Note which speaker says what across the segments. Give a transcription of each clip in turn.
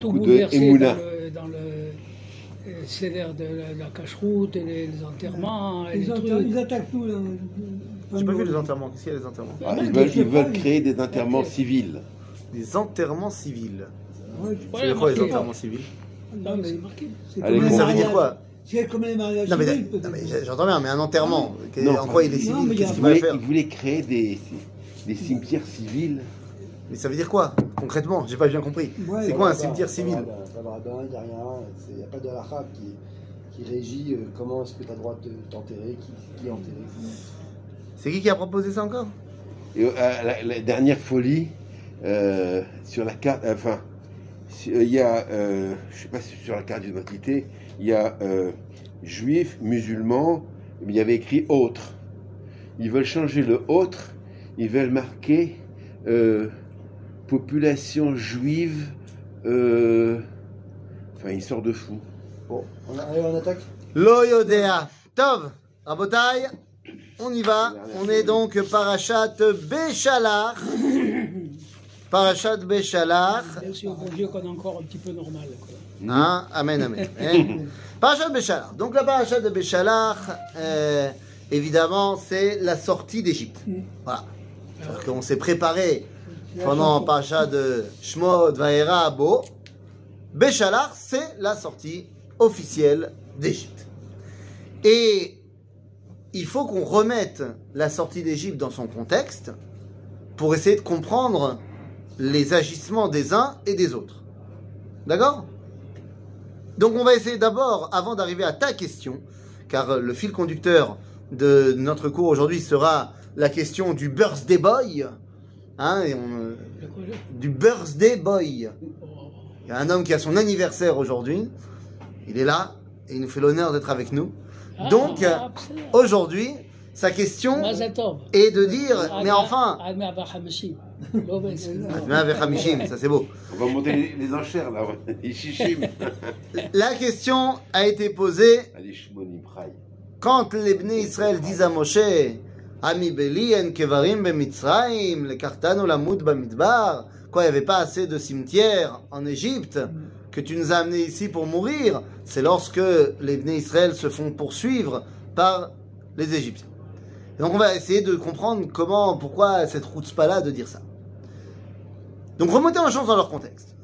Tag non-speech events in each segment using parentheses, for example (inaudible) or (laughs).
Speaker 1: tout bouleversé dans le, dans le euh, cédère de la, la cache-route, et les, les enterrements, et les
Speaker 2: Ils, atta-
Speaker 1: trucs.
Speaker 2: ils attaquent tout. là.
Speaker 3: J'ai pas vu les enterrements. Qu'est-ce qu'il y a les enterrements?
Speaker 4: Ah,
Speaker 1: Ouais,
Speaker 4: ils, veulent, ils créer des enterrements civils.
Speaker 3: Des enterrements civils.
Speaker 2: Ouais,
Speaker 1: Ouais,
Speaker 3: C'est quoi les
Speaker 1: marqué.
Speaker 3: enterrements civils?
Speaker 1: Ah, mais c'est marqué.
Speaker 2: c'est
Speaker 4: Allez,
Speaker 2: comme
Speaker 4: bon.
Speaker 2: les
Speaker 3: Ça veut dire
Speaker 2: mariages.
Speaker 3: quoi?
Speaker 2: C'est comme les mariages
Speaker 3: Non mais,
Speaker 2: civils,
Speaker 3: non,
Speaker 2: peut-être.
Speaker 3: mais j'entends bien, mais un enterrement,
Speaker 4: Non,
Speaker 3: en quoi il est
Speaker 2: non,
Speaker 3: civil?
Speaker 2: mais il y a-
Speaker 3: Qu'est-ce
Speaker 4: Ils
Speaker 3: qu'il va
Speaker 4: voulaient,
Speaker 3: faire?
Speaker 4: ils voulaient créer des, des cimetières civils.
Speaker 3: Mais ça veut dire quoi concrètement? J'ai pas bien compris.
Speaker 2: Ouais,
Speaker 3: C'est quoi un cimetière civil?
Speaker 5: Pas de rabbin, pas de rabbin, il n'y a rien. Il n'y a pas de halakha qui, qui régit euh, comment est-ce que tu as le droit de t'enterrer, qui, qui est enterré.
Speaker 3: C'est qui qui a proposé ça encore?
Speaker 4: Et euh, la, la dernière folie, euh, sur la carte, enfin, euh, il y a, euh, je sais pas si sur la carte d'identité, il y a euh, juifs, musulmans, mais il y avait écrit autre. Ils veulent changer le autre, ils veulent marquer euh, population juive, euh, enfin, une sorte de fou.
Speaker 5: Bon, on, a- allez, on attaque
Speaker 3: Lo Yodea. Tov, Rabotai, on y va. On est donc Parashat Béchalar. (laughs) Parashat Béchalar.
Speaker 1: Merci au bon Dieu qu'on est encore un petit peu normal. quoi.
Speaker 3: Hein? Amen, amen. Hein (laughs) Parashat Béchalar. Donc la Parashat de Béchalar, euh, évidemment, c'est la sortie d'Égypte. Voilà. C'est-à-dire qu'on s'est préparé pendant Parashat de Shmot, Vaera, Bo. Béchalar, c'est la sortie officielle d'Égypte. Et il faut qu'on remette la sortie d'Égypte dans son contexte pour essayer de comprendre les agissements des uns et des autres. D'accord? Donc on va essayer d'abord, avant d'arriver à ta question, car le fil conducteur de notre cours aujourd'hui sera la question du birthday boy, hein, et on, euh, du birthday boy. Il y a un homme qui a son anniversaire aujourd'hui. Il est là et il nous fait l'honneur d'être avec nous.
Speaker 1: ah,
Speaker 3: Donc. Aujourd'hui, sa question est de dire, mais enfin, ça c'est beau.
Speaker 4: On va monter les, enchères là. (laughs)
Speaker 3: La question a été posée quand les Bnei Israël disent à Moshe, Quoi, il n'y avait pas assez de cimetières en Égypte, que tu nous as amenés ici pour mourir? C'est lorsque les Bnei Israël se font poursuivre par les Égyptiens. Donc on va essayer de comprendre comment, pourquoi cette route là de dire ça. Donc remontons la chose dans leur contexte.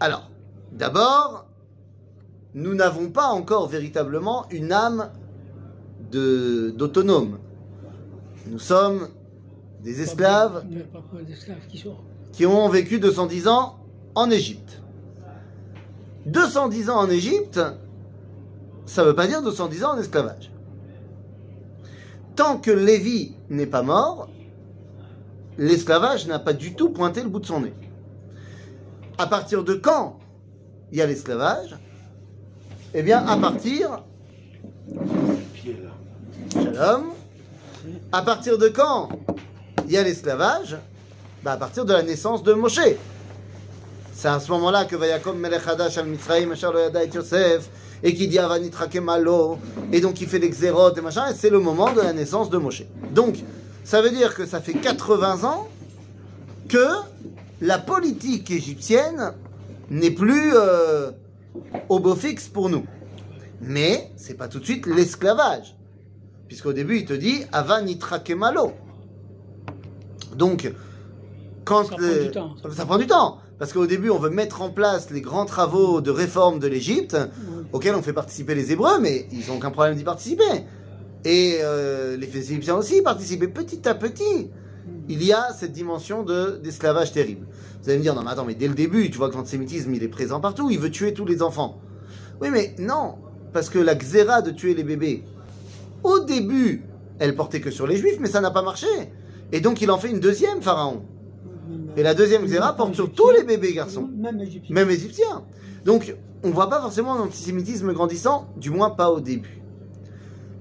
Speaker 3: Alors, d'abord, nous n'avons pas encore véritablement une âme d'autonome. Nous sommes des esclaves
Speaker 1: qui
Speaker 3: ont vécu 210 ans en Égypte. 210 ans en Égypte, ça ne veut pas dire 210 ans en esclavage. Tant que Lévi n'est pas mort, l'esclavage n'a pas du tout pointé le bout de son nez. À partir de quand il y a l'esclavage? Eh bien, à partir. Shalom. À partir de quand il y a l'esclavage bah À partir de la naissance de Moshe. C'est à ce moment-là que Vayakom Melech Hadash al Mitzrayim yada et Yosef et qui dit Malo et donc il fait des xérot et machin et c'est le moment de la naissance de Moshe. Donc ça veut dire que ça fait 80 ans que la politique égyptienne n'est plus euh, au beau fixe pour nous. Mais c'est pas tout de suite l'esclavage. Puisqu'au début, il te dit Ava nitrakemalo. Donc, quand
Speaker 1: Ça prend du temps.
Speaker 3: ça prend du temps. Parce qu'au début, on veut mettre en place les grands travaux de réforme de l'Égypte, auxquels on fait participer les Hébreux, mais ils n'ont aucun problème d'y participer. Et euh, les Égyptiens aussi participaient petit à petit. Il y a cette dimension de- d'esclavage terrible. Vous allez me dire, non mais attends, mais dès le début, tu vois que l'antisémitisme, il est présent partout, il veut tuer tous les enfants. Oui, mais non, parce que la xéra de tuer les bébés, au début, elle portait que sur les juifs, mais ça n'a pas marché. Et donc il en fait une deuxième, Pharaon. Et la deuxième xéra porte sur tous les bébés garçons,
Speaker 2: Même égyptien.
Speaker 3: même égyptiens. Donc on voit pas forcément un antisémitisme grandissant, du moins pas au début.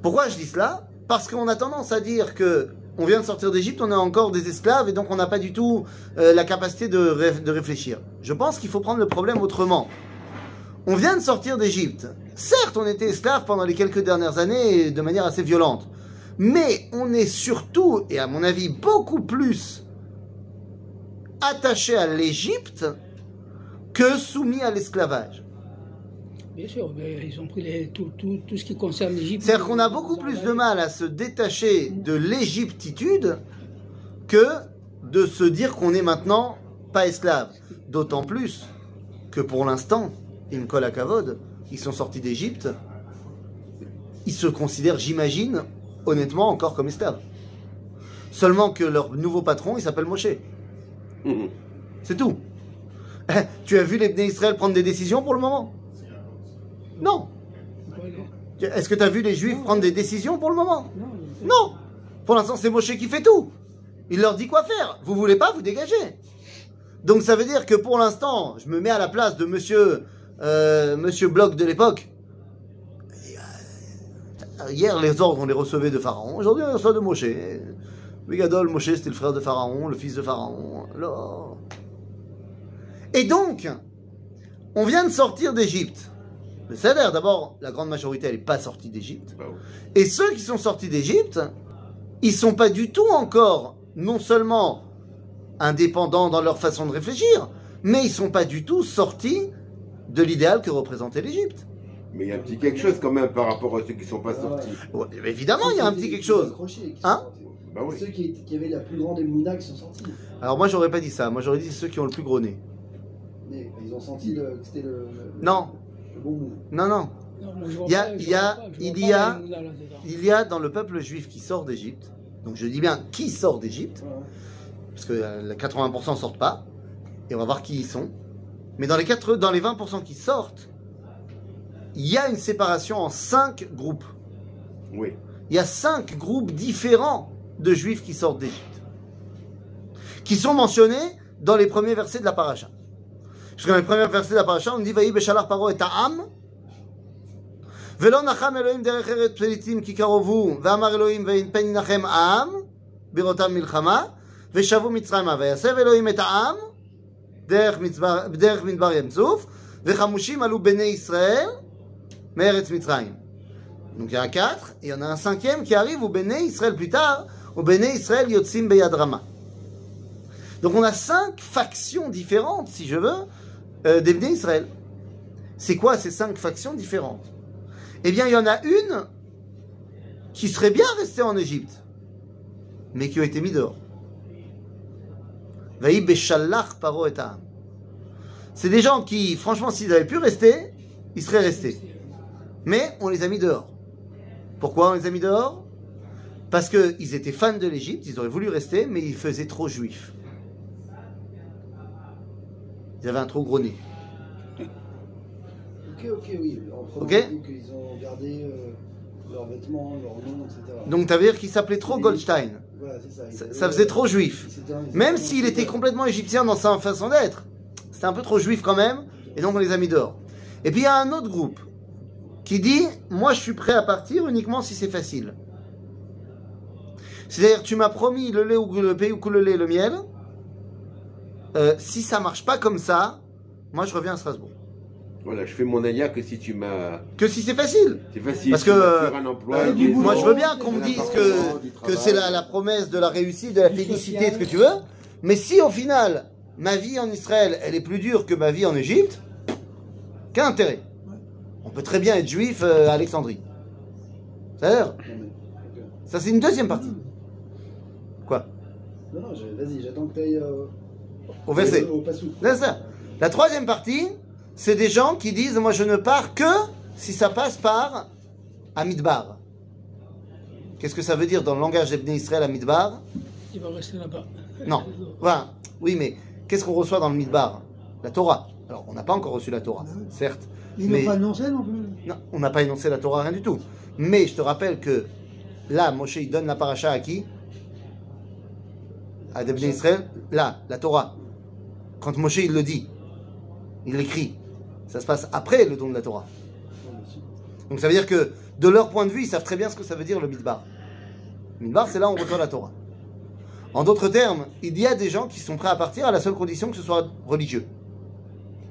Speaker 3: Pourquoi je dis cela? Parce qu'on a tendance à dire que on vient de sortir d'Égypte, on est encore des esclaves et donc on n'a pas du tout euh, la capacité de, ré- de réfléchir. Je pense qu'il faut prendre le problème autrement. On vient de sortir d'Égypte. Certes, on était esclaves pendant les quelques dernières années de manière assez violente. Mais on est surtout, et à mon avis beaucoup plus, attaché à l'Égypte que soumis à l'esclavage.
Speaker 1: Bien sûr, mais ils ont pris les- tout, tout, tout ce qui concerne l'Égypte.
Speaker 3: C'est-à-dire qu'on a beaucoup plus de mal à se détacher de l'égyptitude que de se dire qu'on est maintenant pas esclave. D'autant plus que pour l'instant, une à Kavod, ils sont sortis d'Égypte, ils se considèrent, j'imagine, honnêtement, encore comme esclaves. Seulement que leur nouveau patron, il s'appelle Moshe.
Speaker 4: Mhm.
Speaker 3: C'est tout. Eh, Tu as vu les Bnei Israël prendre des décisions pour le moment? Non. Est-ce que tu as vu les Juifs prendre des décisions pour le moment?
Speaker 1: Non,
Speaker 3: Non Pour l'instant, c'est Moshe qui fait tout. Il leur dit quoi faire. Vous voulez pas, vous dégagez. Donc ça veut dire que pour l'instant, je me mets à la place de monsieur, euh, monsieur Bloch de l'époque. Euh, Hier, les ordres, on les recevait de Pharaon. Aujourd'hui, on les reçoit de Moshe. Bigadol, Moshe, c'était le frère de Pharaon, le fils de Pharaon. Alors... Et donc, on vient de sortir d'Égypte. Le salaire, d'abord, la grande majorité, elle n'est pas sortie d'Égypte.
Speaker 4: Bah.
Speaker 3: Et ceux qui sont sortis d'Égypte, ils sont pas du tout encore, non seulement indépendants dans leur façon de réfléchir, mais ils sont pas du tout sortis de l'idéal que représentait l'Égypte.
Speaker 4: Mais il y a un petit quelque chose quand même par rapport à ceux qui sont pas
Speaker 5: Ah
Speaker 4: sortis.
Speaker 3: Ouais, évidemment, il y a un petit quelque chose. Hein
Speaker 4: Bah oui.
Speaker 5: Ceux qui, qui avaient la plus grande émouna qui sont sortis.
Speaker 3: Alors moi, j'aurais pas dit ça. Moi, j'aurais dit ceux qui ont le plus gros nez.
Speaker 5: Mais ils ont senti le- que c'était le, le-
Speaker 3: Non.
Speaker 5: le bon move.
Speaker 3: Non, non. Il y a-
Speaker 1: pas-
Speaker 3: il y a-
Speaker 1: pas-
Speaker 3: il y. Il y dans le peuple juif qui sort d'Égypte, donc je dis bien qui sort d'Égypte, parce que euh, les 80% sortent pas, et on va voir qui ils sont. Mais dans les, 4, dans les 20% qui sortent, il y a une séparation en 5 groupes.
Speaker 4: Oui.
Speaker 3: Il y a 5 groupes différents de juifs qui sortent d'Égypte, qui sont mentionnés dans les premiers versets de la paracha. Parce que dans les premiers versets de la paracha, on dit Vaï beshalach paro et ta'am. ולא נחם אלוהים דרך ארץ פליטים כי קרבו, ואמר אלוהים ואין פן ינחם העם בראותם מלחמה, ושבו מצרימה, ויסב אלוהים את העם דרך, מצבר, דרך מדבר ים צוף, וחמושים עלו בני ישראל מארץ מצרים. Donc il y en a quatre, et il y en a un cinquième qui arrive au Béné Israël plus tard, au Béné Israël Yotzim Beyad Rama. Donc on a cinq factions différentes, si je veux, euh, des Béné Israël. C'est quoi ces cinq factions différentes Eh bien, il y en a une qui serait bien restée en Égypte, mais qui a été mis dehors. C'est des gens qui, franchement, s'ils avaient pu rester, ils seraient restés. Mais on les a mis dehors. Pourquoi on les a mis dehors? Parce qu'ils étaient fans de l'Égypte, ils auraient voulu rester, mais ils faisaient trop juifs. Ils avaient un trop gros nez.
Speaker 5: Ok, ok, oui. En qu'ils ont gardé euh, leurs vêtements, leurs noms, etc.
Speaker 3: Donc ça veut dire qu'il s'appelait trop Goldstein.
Speaker 5: Voilà, ça.
Speaker 3: Faisait trop juif. Même s'il était complètement égyptien dans sa façon d'être. C'était un peu trop juif quand même, et donc on les a mis dehors. Et puis il y a un autre groupe qui dit Moi je suis prêt à partir uniquement si c'est facile. C'est-à-dire, tu m'as promis le lait ou le pays ou le lait, le miel. Euh, si ça marche pas comme ça, moi je reviens à Strasbourg.
Speaker 4: Voilà, je fais mon alia que si tu m'as.
Speaker 3: Que si c'est facile.
Speaker 4: C'est facile.
Speaker 3: Parce que,
Speaker 4: un emploi.
Speaker 5: euh,
Speaker 3: Moi je veux bien qu'on me
Speaker 5: de
Speaker 3: dise que, que c'est la, la promesse de la réussite, de la félicité,
Speaker 1: social.
Speaker 3: ce que tu veux. Mais si au final, ma vie en Israël, elle est plus dure que ma vie en Égypte, quel intérêt? On peut très bien être juif euh, à Alexandrie. C'est-à-dire, ça c'est une deuxième partie. Quoi?
Speaker 5: Non, non, vas-y, j'attends que tu ailles
Speaker 3: Au verset.
Speaker 5: au
Speaker 3: ça. La troisième partie, c'est des gens qui disent Moi je ne pars que si ça passe par Amidbar. Qu'est-ce que ça veut dire dans le langage d'Ebné Israël, Amidbar
Speaker 1: Il va rester là-bas.
Speaker 3: Non. Enfin, oui, mais qu'est-ce qu'on reçoit dans le Midbar? La Torah. Alors, on n'a pas encore reçu la Torah, certes.
Speaker 2: Ils
Speaker 3: Mais-
Speaker 2: n'ont pas annoncé non plus.
Speaker 3: Non, on n'a pas énoncé la Torah, rien du tout. Mais je te rappelle que là, Moshe, il donne la paracha à qui? À Debné Israël. Là, la Torah. Quand Moshe, il le dit, il l'écrit. Ça se passe après le don de la Torah. Donc ça veut dire que, de leur point de vue, ils savent très bien ce que ça veut dire le Midbar. Le Midbar, c'est là où on reçoit la Torah. En d'autres termes, il y a des gens qui sont prêts à partir à la seule condition que ce soit religieux.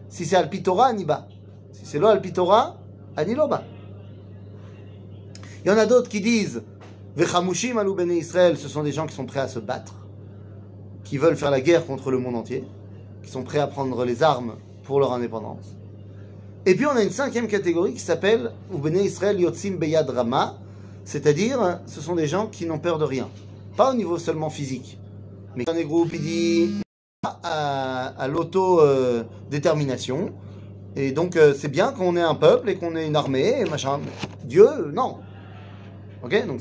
Speaker 3: Si c'est Alpi Torah, Aniba. Si c'est lo Alpi Torah, Aniloba. Il y en a d'autres qui disent Vechamushim alou bene Israël, ce sont des gens qui sont prêts à se battre, qui veulent faire la guerre contre le monde entier, qui sont prêts à prendre les armes pour leur indépendance. Et puis on a une cinquième catégorie qui s'appelle Ubene Israël Yotzim Beyad Rama, c'est-à-dire ce sont des gens qui n'ont peur de rien. Pas au niveau seulement physique, mais un des groupes, il dit à, à l'auto-détermination. Et donc euh, c'est bien qu'on ait un peuple et qu'on ait une armée et machin. Dieu, non. Ok Donc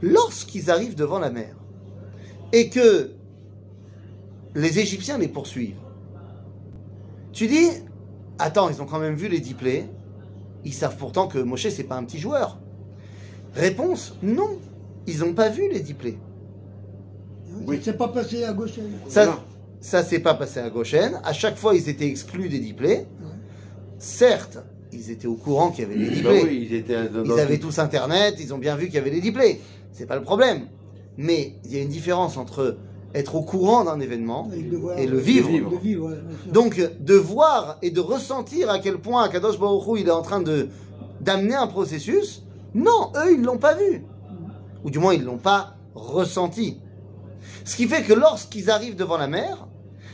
Speaker 3: lorsqu'ils arrivent devant la mer et que les Égyptiens les poursuivent, tu dis, attends, ils ont quand même vu les dix plaies, ils savent pourtant que Moshe, c'est pas un petit joueur. Réponse, non, ils n'ont pas vu les dix plaies.
Speaker 5: Oui. C'est pas passé à gauche.
Speaker 3: Ça,
Speaker 4: Voilà.
Speaker 3: ça s'est pas passé à Goshen. À chaque fois, ils étaient exclus des dix plaies. Certes, ils étaient au courant qu'il y avait les dix
Speaker 4: Bah
Speaker 3: plaies.
Speaker 4: oui, ils étaient dans,
Speaker 3: Ils
Speaker 4: dans-
Speaker 3: avaient tous Internet, ils ont bien vu qu'il y avait les diplés. C'est pas le problème. Mais il y a une différence entre être au courant d'un événement
Speaker 5: Et le voir.
Speaker 3: et le vivre.
Speaker 5: Le.
Speaker 3: Donc, de voir et de ressentir à quel point Kadosh Baruch Hu, il est en train de d'amener un processus, non, eux, ils l'ont pas vu. Ou du moins, ils l'ont pas ressenti. Ce qui fait que lorsqu'ils arrivent devant la mer,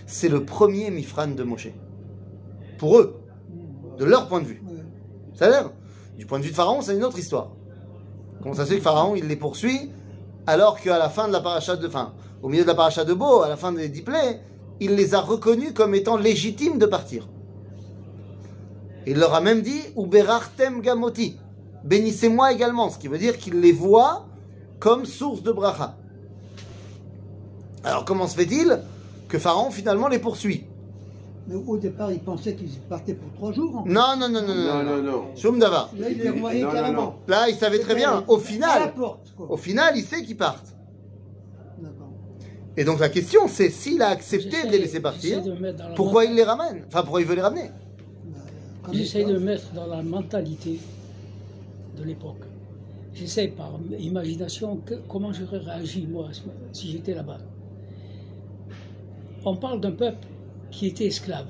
Speaker 3: c'est le premier Mifran de Moshe. Pour eux, de leur point de vue.
Speaker 5: Ouais.
Speaker 3: C'est-à-dire, du point de vue de Pharaon, c'est une autre histoire. Comment ça se fait que Pharaon, il les poursuit, alors qu'à la fin de la paracha de fin, au milieu de la paracha de Beau, à la fin des dix plaies, il les a reconnus comme étant légitimes de partir. Il leur a même dit Uberachtem Gamoti, bénissez-moi également, ce qui veut dire qu'il les voit comme source de bracha. Alors comment se fait-il que Pharaon finalement les poursuit?
Speaker 5: Mais au départ, ils pensaient qu'ils partaient pour trois jours. en fait.
Speaker 3: Non, non, non, non,
Speaker 4: Non,
Speaker 3: non,
Speaker 4: non, non.
Speaker 3: Shum Davar.
Speaker 5: Là, ils les
Speaker 4: non,
Speaker 5: carrément.
Speaker 4: non.
Speaker 3: Là, il savait très bien. Au final, au final, il sait qu'ils partent. Et donc la question, c'est s'il a accepté de les laisser partir,
Speaker 1: j'essaie de mettre dans la
Speaker 3: pourquoi il les ramène? Enfin, pourquoi il veut les ramener?
Speaker 5: Comme
Speaker 1: J'essaie de mettre dans la mentalité de l'époque. J'essaie par imagination que- comment j'aurais réagi moi si j'étais là-bas. On parle d'un peuple qui était esclave,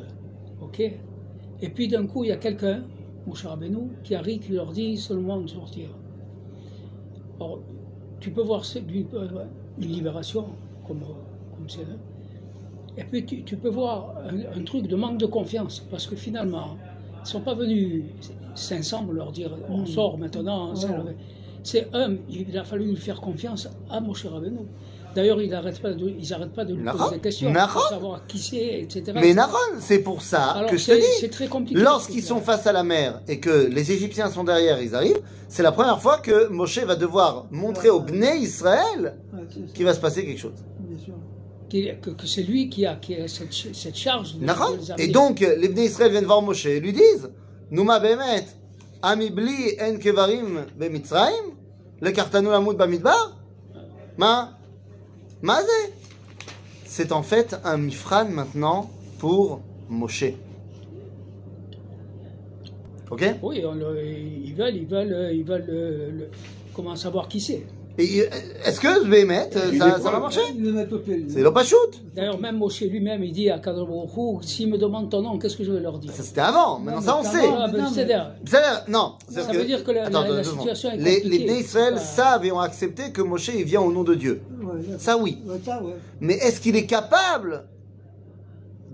Speaker 1: ok? Et puis d'un coup, il y a quelqu'un, Moshe Rabbeinu, qui arrive, qui leur dit seulement de sortir. Or, tu peux voir d'une- euh, une libération, comme comme c'est là. Et puis tu, tu peux voir un, un truc de manque de confiance, parce que finalement, ils ne sont pas venus 500 leur dire on sort maintenant. C'est un, il a fallu lui faire confiance à Moshe Rabbeinu. D'ailleurs, ils n'arrêtent pas, de- ils arrêtent pas de lui poser des questions pour savoir qui c'est, etc.
Speaker 3: Mais Naron, c'est pour ça
Speaker 1: Alors,
Speaker 3: que je te dis,
Speaker 1: c'est très compliqué.
Speaker 3: lorsqu'ils sont face à la mer et que les Égyptiens sont derrière, ils arrivent, c'est la première fois que Moshe va devoir montrer au Bnei Israël
Speaker 5: Ouais,
Speaker 3: qu'il va se passer quelque chose.
Speaker 5: bien sûr.
Speaker 1: Qu'il- que, que c'est lui qui a, qui a cette, ch- cette charge les
Speaker 3: Et donc, les Bnei Israël viennent voir Moshe et lui disent Nouma Behemet, Amibli en Kevarim Bemitzraim, le Kartanu Lamud Bamidbar Ma Mazé C'est en fait un mifran maintenant pour Moshe. Ok?
Speaker 1: Oui, ils veulent, ils veulent, ils veulent le- comment savoir qui c'est.
Speaker 3: Est-ce que Behemet, euh, ça, ça va marcher
Speaker 5: le.
Speaker 3: C'est l'Opachut
Speaker 1: D'ailleurs, même Moshe lui-même, il dit à Hu, s'ils me demandent ton nom, qu'est-ce que je vais leur dire
Speaker 3: Ça c'était avant, maintenant ça on sait.
Speaker 5: non, mais-
Speaker 1: c'est-à-dire,
Speaker 3: C'est-à-dire- non, c'est
Speaker 1: Ça veut dire que la-
Speaker 3: Attends,
Speaker 1: la-
Speaker 3: deux
Speaker 1: la
Speaker 3: secondes.
Speaker 1: situation est
Speaker 3: Les, les
Speaker 1: compliquée.
Speaker 3: Bnei Israël
Speaker 1: C'est pas-
Speaker 3: savent et ont accepté que Moshe il vient au nom de Dieu. Ça oui.
Speaker 5: Ouais, ça, ouais.
Speaker 3: Mais est-ce qu'il est capable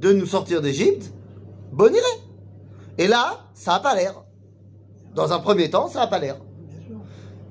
Speaker 3: de nous sortir d'Égypte? Bonne idée. Et là, ça n'a pas l'air. Dans un premier temps, ça n'a pas l'air.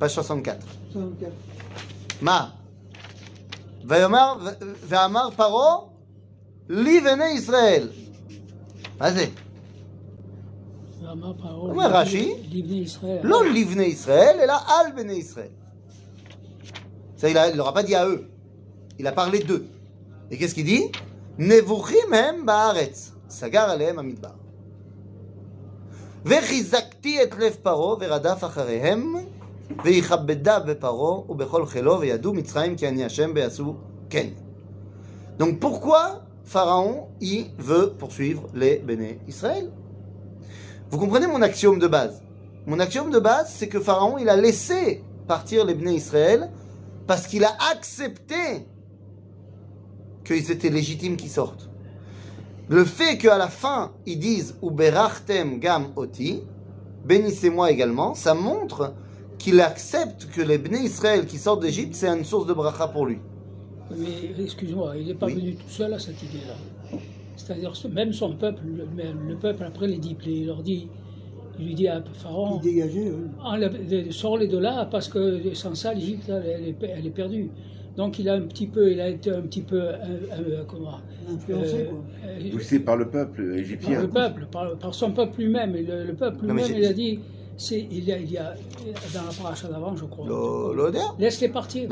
Speaker 3: page 64.
Speaker 5: 64.
Speaker 3: מה? ויאמר, ו- ואמר פרעה, לבני ישראל. מה זה?
Speaker 1: Vraiment, parole,
Speaker 3: אומר רש"י,
Speaker 1: לבני ישראל.
Speaker 3: לא לבני ישראל, אלא על בני ישראל. Ça, il ne leur a pas dit à eux. Il a parlé d'eux. Et qu'est-ce qu'il dit נבוכים הם בארץ, סגר עליהם המדבר. וחיזקתי את לב פרעה ורדף אחריהם, donc pourquoi Pharaon, il veut poursuivre les béné Israël? Vous comprenez mon axiome de base? Mon axiome de base, c'est que Pharaon, il a laissé partir les béné Israël parce qu'il a accepté qu'ils étaient légitimes qu'ils sortent. Le fait qu'à la fin, ils disent « Uberachtem gam oti », bénissez-moi également, ça montre qu'il accepte que les Bnei Israël qui sortent d'Égypte, c'est une source de bracha pour lui.
Speaker 1: Mais excuse-moi, il n'est pas
Speaker 3: Oui.
Speaker 1: venu tout seul à cette idée-là. C'est-à-dire, ce- même son peuple, le, peuple, après plaies, il leur dit, il lui dit à Pharaon,
Speaker 5: Il dégageait, oui.
Speaker 1: de- sors-les de là parce que sans ça, l'Égypte, elle, elle est, elle est perdue. Donc il a un petit peu, il a été un petit peu, euh, euh, comment,
Speaker 5: influencé,
Speaker 1: euh,
Speaker 5: quoi.
Speaker 4: Poussé par le peuple
Speaker 1: par
Speaker 4: égyptien.
Speaker 1: le peuple, par, par son peuple lui-même. Et le, le peuple lui-même, il a dit, il y a, il y a dans la paracha d'avant, je crois.
Speaker 3: Le, le
Speaker 1: Laisse-les partir.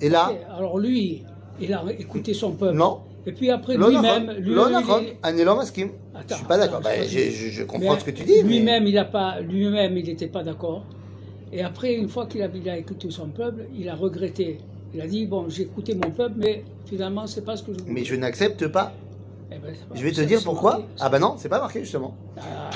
Speaker 3: Et là
Speaker 1: okay. Alors lui, il a écouté son peuple.
Speaker 3: Non.
Speaker 1: Et puis après, lui-même. Lui,
Speaker 3: non, lui, je suis pas d'accord. Bah,
Speaker 1: je,
Speaker 3: je, comprends ce que tu dis.
Speaker 1: Lui-même, mais... il a pas, lui-même, il n'était pas d'accord. Et après, une fois qu'il a, il a écouté son peuple, il a regretté. Il a dit bon, j'ai écouté mon peuple, mais finalement, c'est pas ce que je.
Speaker 3: Mais je n'accepte pas.
Speaker 1: Eh ben, pas.
Speaker 3: Je vais te dire pourquoi.
Speaker 1: Marqué,
Speaker 3: ah ben non, c'est pas marqué justement.
Speaker 1: Ah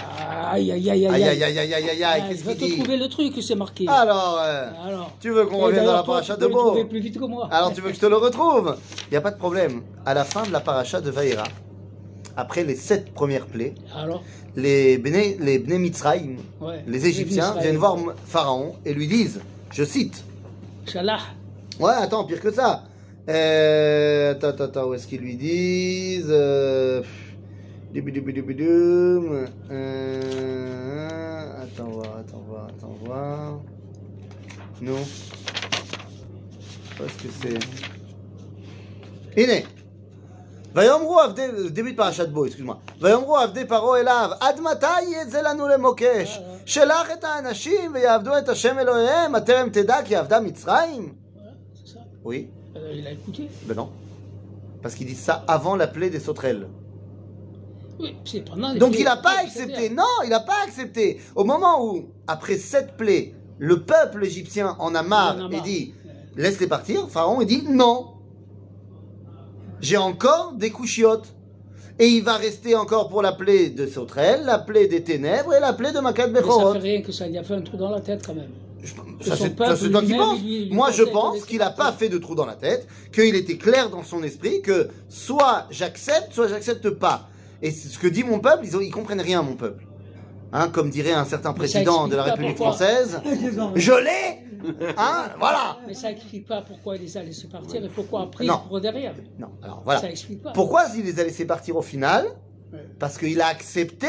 Speaker 1: aïe, aïe, aïe,
Speaker 3: Aïe
Speaker 1: aïe.
Speaker 3: aïe aïe aïe aïe aïe aïe,
Speaker 1: Ah,
Speaker 3: qu'est-ce qu'il
Speaker 1: te
Speaker 3: dit
Speaker 1: trouver le truc, c'est marqué.
Speaker 3: Alors, euh,
Speaker 1: Alors.
Speaker 3: tu veux qu'on revienne dans la paracha de Beau
Speaker 1: plus vite que moi.
Speaker 3: Alors tu veux que je te le retrouve Il n'y a pas de problème. À la fin de la paracha de Vaïra, après les sept premières plaies,
Speaker 1: Alors,
Speaker 3: les Bnei, les Bnei Mitzrayim,
Speaker 1: ouais.
Speaker 3: les Égyptiens,
Speaker 1: Israël.
Speaker 3: viennent voir Pharaon et lui disent, je cite,
Speaker 1: Shalah.
Speaker 3: Ouais, attends, pire que ça. Euh, attends, attends, où est-ce qu'ils lui disent euh, euh, Attends, voir, attends, voir, attends, voir. Non. Où est-ce que c'est הנה, ויאמרו עבדי, דבי פרשת בו, excuse-moi, ויאמרו עבדי פרעה אליו, עד מתי יצא לנו למוקש? שלח את האנשים ויעבדו את השם אלוהיהם, הטרם תדע כי עבדה מצרים?
Speaker 1: Voilà, c'est ça.
Speaker 3: Oui,
Speaker 1: Euh, il a écouté.
Speaker 3: ben non. Parce qu'ils disent ça avant la plaie des sauterelles.
Speaker 1: Oui, c'est pendant les
Speaker 3: Donc il n'a pas accepté. Non, il n'a pas accepté. Au moment où, après sept plaies, le peuple égyptien en a marre
Speaker 1: Il en a
Speaker 3: et dit laisse-les partir, Pharaon il dit non. J'ai encore des couchiottes. Et il va rester encore pour la plaie de sauterelles, la plaie des ténèbres et la plaie de Makat
Speaker 1: Mais ça
Speaker 3: Bechorot.
Speaker 1: fait rien que ça lui a fait un trou dans la tête quand même.
Speaker 3: Ça, c'est
Speaker 1: peuple
Speaker 3: ça, c'est toi qui penses. Moi, je pense qu'il n'a pas fait de trou dans la tête, qu'il était clair dans son esprit que soit j'accepte, soit j'accepte pas. Et ce que dit mon peuple, ils, ont, ils comprennent rien, mon peuple. Hein, comme dirait un certain président de la République française, (laughs) je l'ai Hein Voilà
Speaker 1: Mais ça explique pas pourquoi il les a laissés partir et pourquoi après
Speaker 3: Non.
Speaker 1: il derrière.
Speaker 3: Non, alors voilà.
Speaker 1: Ça explique pas.
Speaker 3: Pourquoi il les a laissés partir au final. Parce qu'il a accepté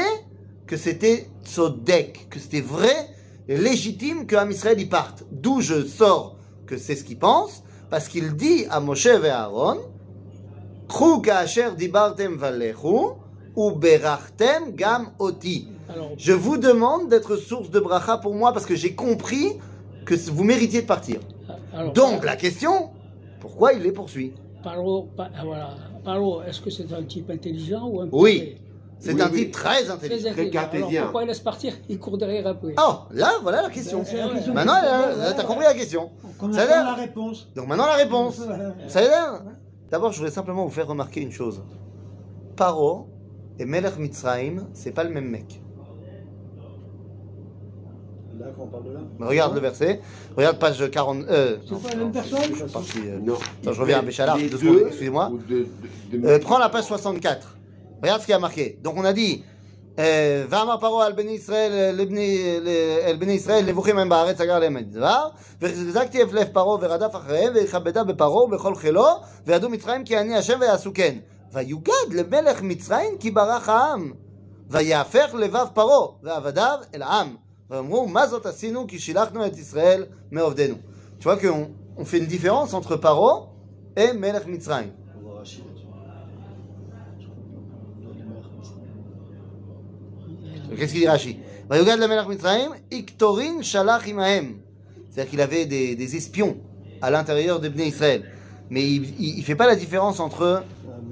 Speaker 3: que c'était Sodek, que c'était vrai et légitime que Am Israël y parte. D'où je sors que c'est ce qu'il pense, parce qu'il dit à Moshe et Aaron, Kru ka'asher dibartem valechu, ou berachtem gam oti. Je vous demande d'être source de bracha pour moi parce que j'ai compris que vous méritiez de partir.
Speaker 1: alors
Speaker 3: Donc la question, pourquoi il les poursuit
Speaker 1: Paro, pa- ah, voilà. Paro, est-ce que c'est un type intelligent ou un
Speaker 3: Oui. C'est
Speaker 4: Oui,
Speaker 3: un
Speaker 4: oui.
Speaker 3: type très
Speaker 1: très
Speaker 3: intelligent.
Speaker 1: intelligent.
Speaker 4: cartésien.
Speaker 1: Alors pourquoi il laisse partir? Il court derrière après.
Speaker 3: Oh, là, voilà la question.
Speaker 5: C'est la question
Speaker 3: Maintenant,
Speaker 5: que-
Speaker 3: là, là, t'as compris la question.
Speaker 5: Qu'on
Speaker 3: Ça a
Speaker 5: attend
Speaker 3: l'air-
Speaker 5: la réponse.
Speaker 3: Donc maintenant la réponse. (laughs) Ça a l'air D'abord, je voudrais simplement vous faire remarquer une chose. Paro et Melech Mitzrayim, c'est pas le même mec.
Speaker 5: Là, quand on parle de là.
Speaker 3: Regarde le verset. Regarde page 40. Euh,
Speaker 5: C'est
Speaker 3: non,
Speaker 5: pas la même
Speaker 3: non,
Speaker 5: personne
Speaker 3: je suis parti, euh,
Speaker 4: Non.
Speaker 3: Attends, je reviens à Béchalar,
Speaker 4: Les
Speaker 3: deux
Speaker 4: deux,
Speaker 3: secondes, excusez-moi.
Speaker 4: ou de- de- de-
Speaker 3: Euh, prends la page 64. Regarde ce qu'il y a marqué. Donc on a dit ואמר פרעה על בני ישראל, לבני, אל בני ישראל, נבוכים הם בארץ, סגר להם את דבר, והחזקתי את לב פרעה ורדף אחריהם, ויכבדה בפרעה ובכל חילו, וידעו מצרים כי אני השם ויעשו כן. ויוגד למלך מצרים כי ברח העם, ויהפך לבב פרעה, ועבדיו אל העם. ואמרו, מה זאת עשינו כי שילחנו את ישראל מעובדנו. Tu vois qu'on on fait une différence entre Paro et Melech Mitzrayim.
Speaker 5: On va Rachid là-dessus. Je crois qu'on doit les mettre comme ça.
Speaker 3: Qu'est-ce qu'il dit Rashi ויוגד למלך מצרים, איקטורין שלח עמהם. C'est-à-dire qu'il avait des, des espions à l'intérieur des Bnei Israël. Mais il ne fait pas la différence entre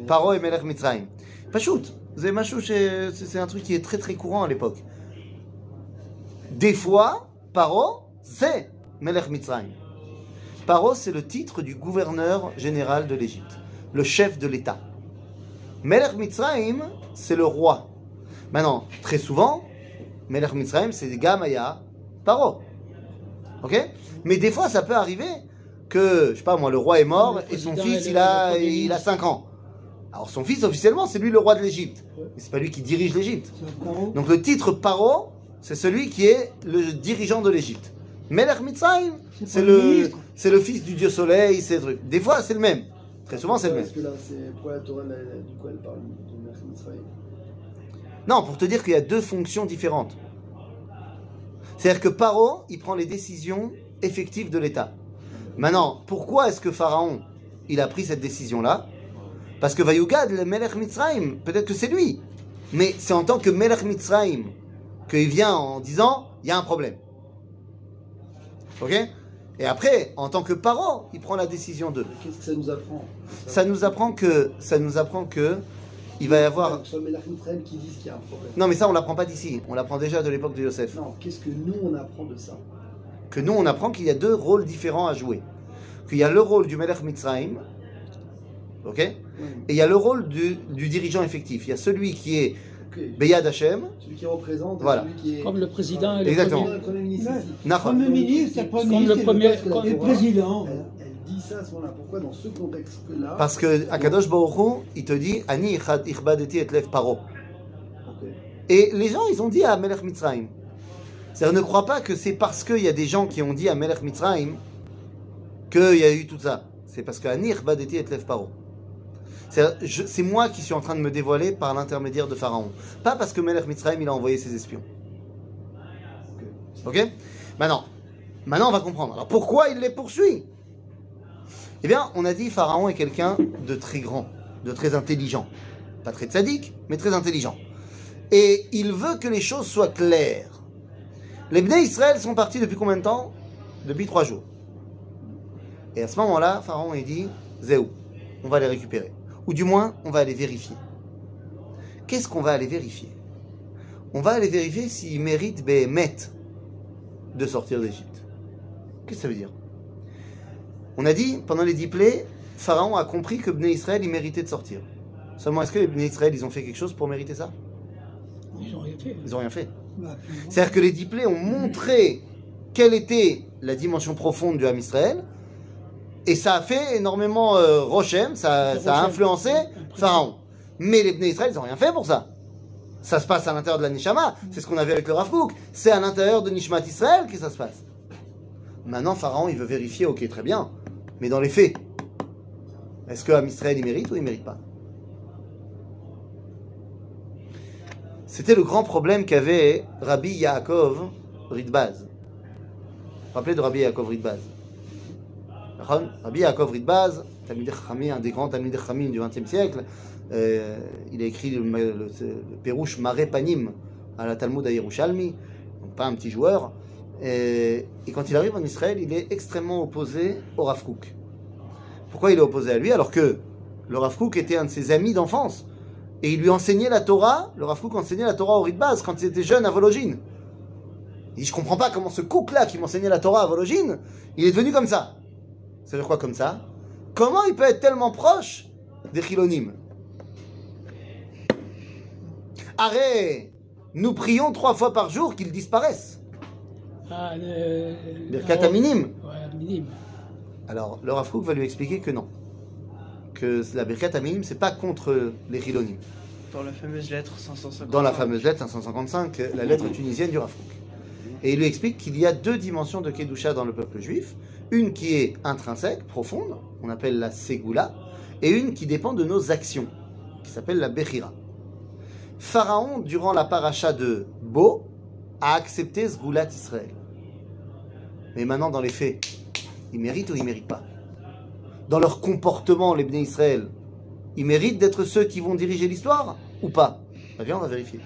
Speaker 3: Paro et Melech Mitzrayim. Machou, c'est c'est un truc qui est très très courant à l'époque. Des fois, Paro, c'est Melech Mitzrayim. Paro, c'est le titre du gouverneur général de l'Égypte, le chef de l'État. Melech Mitzrayim, c'est le roi. Maintenant, très souvent, Melech Mitzrayim, c'est Gamaya Paro. Ok? Mais des fois, ça peut arriver que, je sais pas moi, le roi est mort et son fils, il a, il a
Speaker 1: ministre.
Speaker 3: 5 ans. Alors son fils, officiellement, c'est lui le roi de l'Égypte. Mais c'est pas lui qui dirige l'Égypte. Donc le titre Paro, c'est celui qui est le dirigeant de l'Égypte. Melech Mitzrayim, c'est
Speaker 5: le
Speaker 3: c'est le fils du dieu soleil, c'est truc. Des fois, c'est le même. Très souvent, c'est le même.
Speaker 5: Parce que là, c'est la Torah, elle- elle- du coup, elle parle de Melech Mitzrayim.
Speaker 3: Non, pour te dire qu'il y a deux fonctions différentes. C'est-à-dire que Paro, il prend les décisions effectives de l'État. Maintenant, pourquoi est-ce que Pharaon, il a pris cette décision-là? Parce que Vayugad, le Melech Mitzrayim, peut-être que c'est lui. Mais c'est en tant que Melech Mitzrayim qu'il vient en disant, il y a un problème. Ok? Et après, en tant que Paro, il prend la décision de.
Speaker 5: Qu'est-ce que ça nous apprend?
Speaker 3: Ça nous apprend que, ça nous apprend que, il va y avoir.
Speaker 5: Que ce soit Melech Mitzrayim qui disent qu'il y a un problème.
Speaker 3: Non, mais ça, on l'apprend pas d'ici. On l'apprend déjà de l'époque de Yosef.
Speaker 5: Non, qu'est-ce que nous, on apprend de ça?
Speaker 3: Que nous, on apprend qu'il y a deux rôles différents à jouer. Qu'il y a le rôle du Melech Mitzrayim, ok Et il y a le rôle du, du dirigeant effectif. Il y a celui qui est. Beyad Hashem,
Speaker 5: Celui qui représente,
Speaker 3: Voilà.
Speaker 5: celui qui est.
Speaker 1: Comme le président et le
Speaker 3: Exactement.
Speaker 1: premier.
Speaker 5: Le Premier ministre.
Speaker 2: Premier
Speaker 1: Comme
Speaker 2: premier
Speaker 1: le
Speaker 2: ministre
Speaker 1: premier-
Speaker 2: le-
Speaker 1: comme-
Speaker 2: et le président.
Speaker 5: Elle, elle dit ça à ce moment-là. Pourquoi dans ce contexte-là
Speaker 3: Parce que Akadosh Baruch Hu, il te dit Ani ichad ichbadeti et lev paro. Et les gens, ils ont dit à Melech Mitzrayim. C'est-à-dire, ne crois pas que c'est parce qu'il y a des gens qui ont dit à Melech Mitzrayim qu'il y a eu tout ça. C'est parce que Ani ichbadeti et lev paro. C'est moi qui suis en train de me dévoiler par l'intermédiaire de Pharaon. Pas parce que Melech Mitzrayim, il a envoyé ses espions. Ok? Maintenant, maintenant, on va comprendre. Alors, pourquoi il les poursuit? Eh bien, on a dit Pharaon est quelqu'un de très grand, de très intelligent. Pas très sadique, mais très intelligent. Et il veut que les choses soient claires. Les Bnei Israël sont partis depuis combien de temps Depuis trois jours. Et à ce moment-là, Pharaon il dit Zéou, on va les récupérer. Ou du moins, on va aller vérifier. Qu'est-ce qu'on va aller vérifier? On va aller vérifier s'ils méritent Béhémet de sortir d'Égypte. Qu'est-ce que ça veut dire? On a dit, pendant les dix plaies, Pharaon a compris que Bnei Israël, il méritait de sortir. Seulement, est-ce que les Bnei Israël, ils ont fait quelque chose pour mériter ça?
Speaker 1: Ils n'ont rien fait.
Speaker 3: Ils n'ont rien fait. C'est-à-dire que les dix plaies ont montré quelle était la dimension profonde du Ham Israël, et ça a fait énormément euh, Rochem, ça, a influencé. Pharaon. Mais les Bnei Israël, ils n'ont rien fait pour ça. Ça se passe à l'intérieur de la Nishama, c'est ce qu'on avait avec le Rav. C'est à l'intérieur de Nishmat Israël que ça se passe. Maintenant, Pharaon, il veut vérifier, ok, très bien, mais dans les faits, est-ce que Ham Israël, il mérite ou il mérite pas? C'était le grand problème qu'avait Rabbi Yaakov Ritbaz. Rappelez de Rabbi Yaakov Ritbaz. Rabbi Yaakov Ritbaz, un des grands Talmud Khamim du XXe siècle, euh, il a écrit le, le, le, Pérouche Panim à la Talmud à Yerushalmi, donc pas un petit joueur. Et, quand il arrive en Israël, il est extrêmement opposé au Rav Pourquoi il est opposé à lui? Alors que le Rav était un de ses amis d'enfance et il lui enseignait la Torah, le Rav Kook enseignait la Torah au Ritbaz quand il était jeune à Vologine. Il dit, je comprends pas comment ce Kook-là qui m'enseignait la Torah à Vologine, il est devenu comme ça. Ça veut dire quoi comme ça? Comment il peut être tellement proche des Chilonim? Arrête Nous prions trois fois par jour qu'ils disparaissent.
Speaker 1: Ah, le,
Speaker 3: Birkat.
Speaker 1: Ouais.
Speaker 3: Alors, le Rav Kook va lui expliquer que non. Que la Birkat Aminim, c'est pas contre les Chilonim.
Speaker 6: Dans la fameuse lettre 550.
Speaker 3: dans la fameuse lettre 555, la lettre tunisienne du Rav Kook. Et il lui explique qu'il y a deux dimensions de Kedusha dans le peuple juif. Une qui est intrinsèque, profonde, on appelle la Ségoula, et une qui dépend de nos actions, qui s'appelle la Bechira. Pharaon, durant la paracha de Bo, a accepté Sgoulat Israël. Mais maintenant, dans les faits, ils méritent ou ils méritent pas? Dans leur comportement, les Bnei Israël, ils méritent d'être ceux qui vont diriger l'histoire ou pas Bah, Viens, on va vérifier.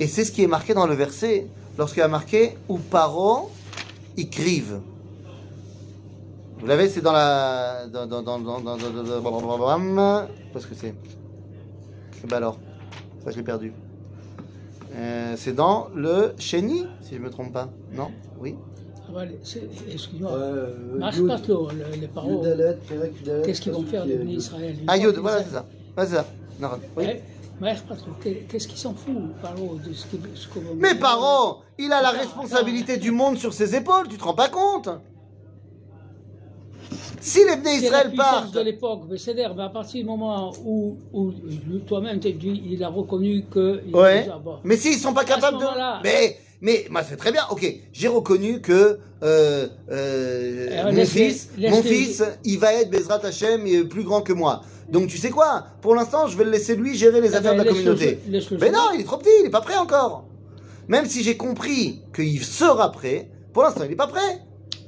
Speaker 3: Et c'est ce qui est marqué dans le verset, lorsqu'il a marqué Ou paro écrivent. Vous l'avez, c'est dans la. Dans, dans, dans. Qu'est-ce que c'est Eh ben alors, ça je l'ai perdu. Euh, c'est dans le Chéni, si je ne me trompe pas. Non Oui
Speaker 1: Ah, bah, Excuse-moi.
Speaker 5: Euh,
Speaker 1: Marche
Speaker 5: Yud-
Speaker 1: pas trop, le- les paroles. Qu'est-ce qu'ils vont faire de. Israël
Speaker 3: Ah, voilà, c'est ça. C'est. Non, oui.
Speaker 1: Qu'est- Qu'est-ce qu'ils s'en fout, Paro, de ce vous-
Speaker 3: Mais Paro, il a la responsabilité du monde sur ses épaules, tu te rends pas compte Si les Bnei
Speaker 1: C'est
Speaker 3: Israël partent,
Speaker 1: de l'époque, mais c'est-à-dire, mais à partir du moment où, où toi-même, il a reconnu que.
Speaker 3: ouais,
Speaker 1: déjà, bon.
Speaker 3: mais s'ils sont pas capables de... Mais, mais, moi c'est très bien, ok, j'ai reconnu que euh, euh,
Speaker 1: Euh,
Speaker 3: mon fils, mon fils, il va être Bezrat Hashem et plus grand que moi. Donc tu sais quoi? Pour l'instant, je vais le laisser lui gérer les
Speaker 1: Eh
Speaker 3: affaires
Speaker 1: ben,
Speaker 3: de la
Speaker 1: laisse-le-
Speaker 3: communauté. Mais non, il est trop petit, il est pas prêt encore. Même si j'ai compris qu'il sera prêt, pour l'instant, il est pas prêt.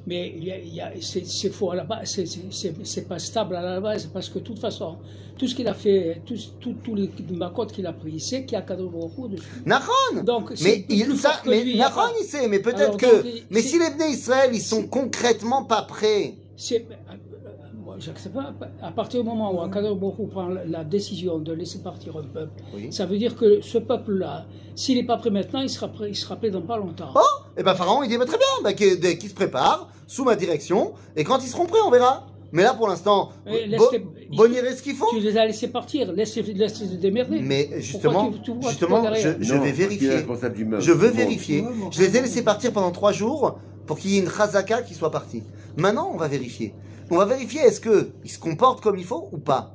Speaker 1: Mais il y a, il y a- c'est faux à la base, c'est- c'est- c'est c'est pas stable à la base, parce que de toute façon, tout ce qu'il a fait, tous tout, tous les macotes qu'il a pris, il sait qu'il y a Baruch dessus.
Speaker 3: Nahon
Speaker 1: Donc, c'est
Speaker 3: Mais, il, ça, mais
Speaker 1: lui, il
Speaker 3: Nahon, sait, mais peut-être que.
Speaker 1: donc,
Speaker 3: mais si les Bnei Israël, ils sont concrètement pas prêts.
Speaker 1: C'est- euh, euh, moi, j'accepte pas. À partir du moment où Akadosh Hu prend la, décision de laisser partir un peuple,
Speaker 3: Oui.
Speaker 1: ça veut dire que ce peuple-là, s'il n'est pas prêt maintenant, il sera prêt, il sera prêt dans pas longtemps.
Speaker 3: Oh Et ben Pharaon, il dit bah, très bien, bah, qu'il se préparent, sous ma direction, et quand ils seront prêts, on verra. Mais là, pour l'instant,
Speaker 1: Mais
Speaker 3: bo-
Speaker 1: laisse-les-
Speaker 3: bonirez ce qu'ils font.
Speaker 1: Tu les as laissés partir, laisse-les laisse les démerder.
Speaker 3: Mais justement,
Speaker 1: Pourquoi tu- tu vois
Speaker 3: justement, je,
Speaker 1: derrière
Speaker 3: je
Speaker 4: Non,
Speaker 3: vais
Speaker 4: est
Speaker 3: vérifier.
Speaker 4: responsable du meurtre.
Speaker 3: Je veux
Speaker 4: Bon.
Speaker 3: vérifier. Je les ai laissés partir pendant trois jours pour qu'il y ait une chazaka qui soit partie. Maintenant, on va vérifier. On va vérifier est-ce que ils se comportent comme il faut ou pas.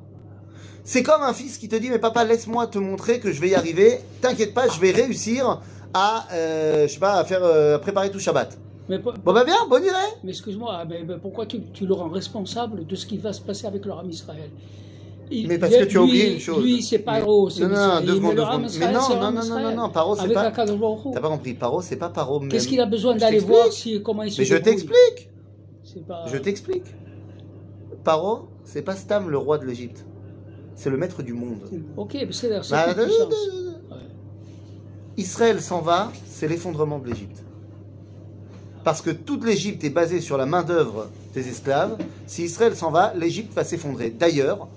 Speaker 3: C'est comme un fils qui te dit mais papa laisse-moi te montrer que je vais y arriver. T'inquiète pas, je vais réussir à euh, je sais pas à faire euh, à préparer tout Shabbat.
Speaker 1: Mais,
Speaker 3: Bon bah bien, bonne idée.
Speaker 1: mais excuse-moi, mais- mais pourquoi tu, tu le rends responsable de ce qui va se passer avec leur âme Israël? Il-
Speaker 3: Mais parce que tu as oublié une chose.
Speaker 1: Lui, c'est Paro, c'est
Speaker 3: Non, non, non, deux secondes, deux secondes. Mais non, non, non, non, non, non, Paro, c'est pas-. T'as pas compris, Paro, c'est pas Paro.
Speaker 1: Qu'est-ce qu'il a besoin d'aller voir si, comment il se
Speaker 3: Mais je t'explique.
Speaker 1: Pas...
Speaker 3: Je t'explique. Paro, c'est pas Stam le roi de l'Égypte. C'est le maître du monde.
Speaker 1: Ok, c'est
Speaker 3: Bah. Israël s'en va, c'est l'effondrement de l'Égypte. Parce que toute l'Égypte est basée sur la main-d'œuvre des esclaves. Si Israël s'en va, l'Égypte va s'effondrer. D'ailleurs,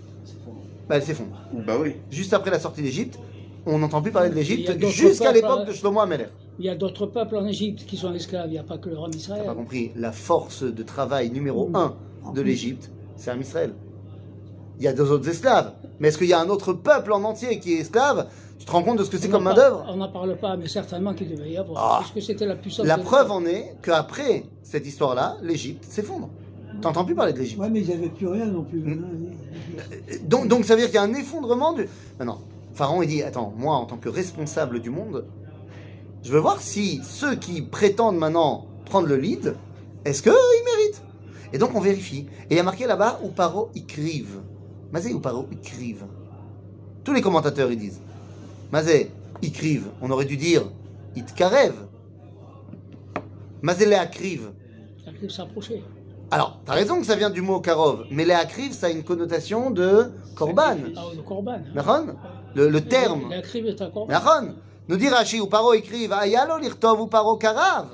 Speaker 3: bah, elle s'effondre.
Speaker 4: Bah oui.
Speaker 3: Juste après la sortie d'Égypte, on n'entend plus parler de l'Égypte jusqu'à l'époque de Shlomo Amelech.
Speaker 1: Il y a d'autres peuples en Égypte qui sont esclaves, il n'y a pas que le roi
Speaker 3: T'as
Speaker 1: d'Israël.
Speaker 3: pas compris La force de travail numéro un de l'Égypte, c'est un Israël. Il y a deux autres esclaves. Mais est-ce qu'il y a un autre peuple en entier qui est esclave Tu te rends compte de ce que c'est comme main-d'œuvre
Speaker 1: On n'en parle pas, mais certainement qu'il devait y avoir.
Speaker 3: Ah.
Speaker 1: Parce que c'était la puissance.
Speaker 3: La preuve en est qu'après cette histoire-là, l'Égypte s'effondre. T'entends plus parler de l'Égypte.
Speaker 2: Ouais, mais ils n'avaient plus rien non plus.
Speaker 3: Mm.
Speaker 2: hein.
Speaker 3: Donc, donc ça veut dire qu'il y a un effondrement du. Maintenant, Pharaon il dit Attends, moi en tant que responsable du monde, je veux voir si ceux qui prétendent maintenant prendre le lead, est-ce qu'ils méritent? Et donc on vérifie. Et il y a marqué là-bas ou paro ikriv. Mazé ou paro. Tous les commentateurs ils disent Mazé ikriv. On aurait dû dire itkarev. Mazé
Speaker 1: leakriv. Akriv s'approcher.
Speaker 3: Alors, t'as raison que ça vient du mot karov, mais leakriv ça a une connotation de korban.
Speaker 1: Ah
Speaker 3: korban. Le, le terme.
Speaker 1: Leakriv est un
Speaker 3: korban. Nous dit Rashi ou paro ikriv ayalo lirtov ou paro karav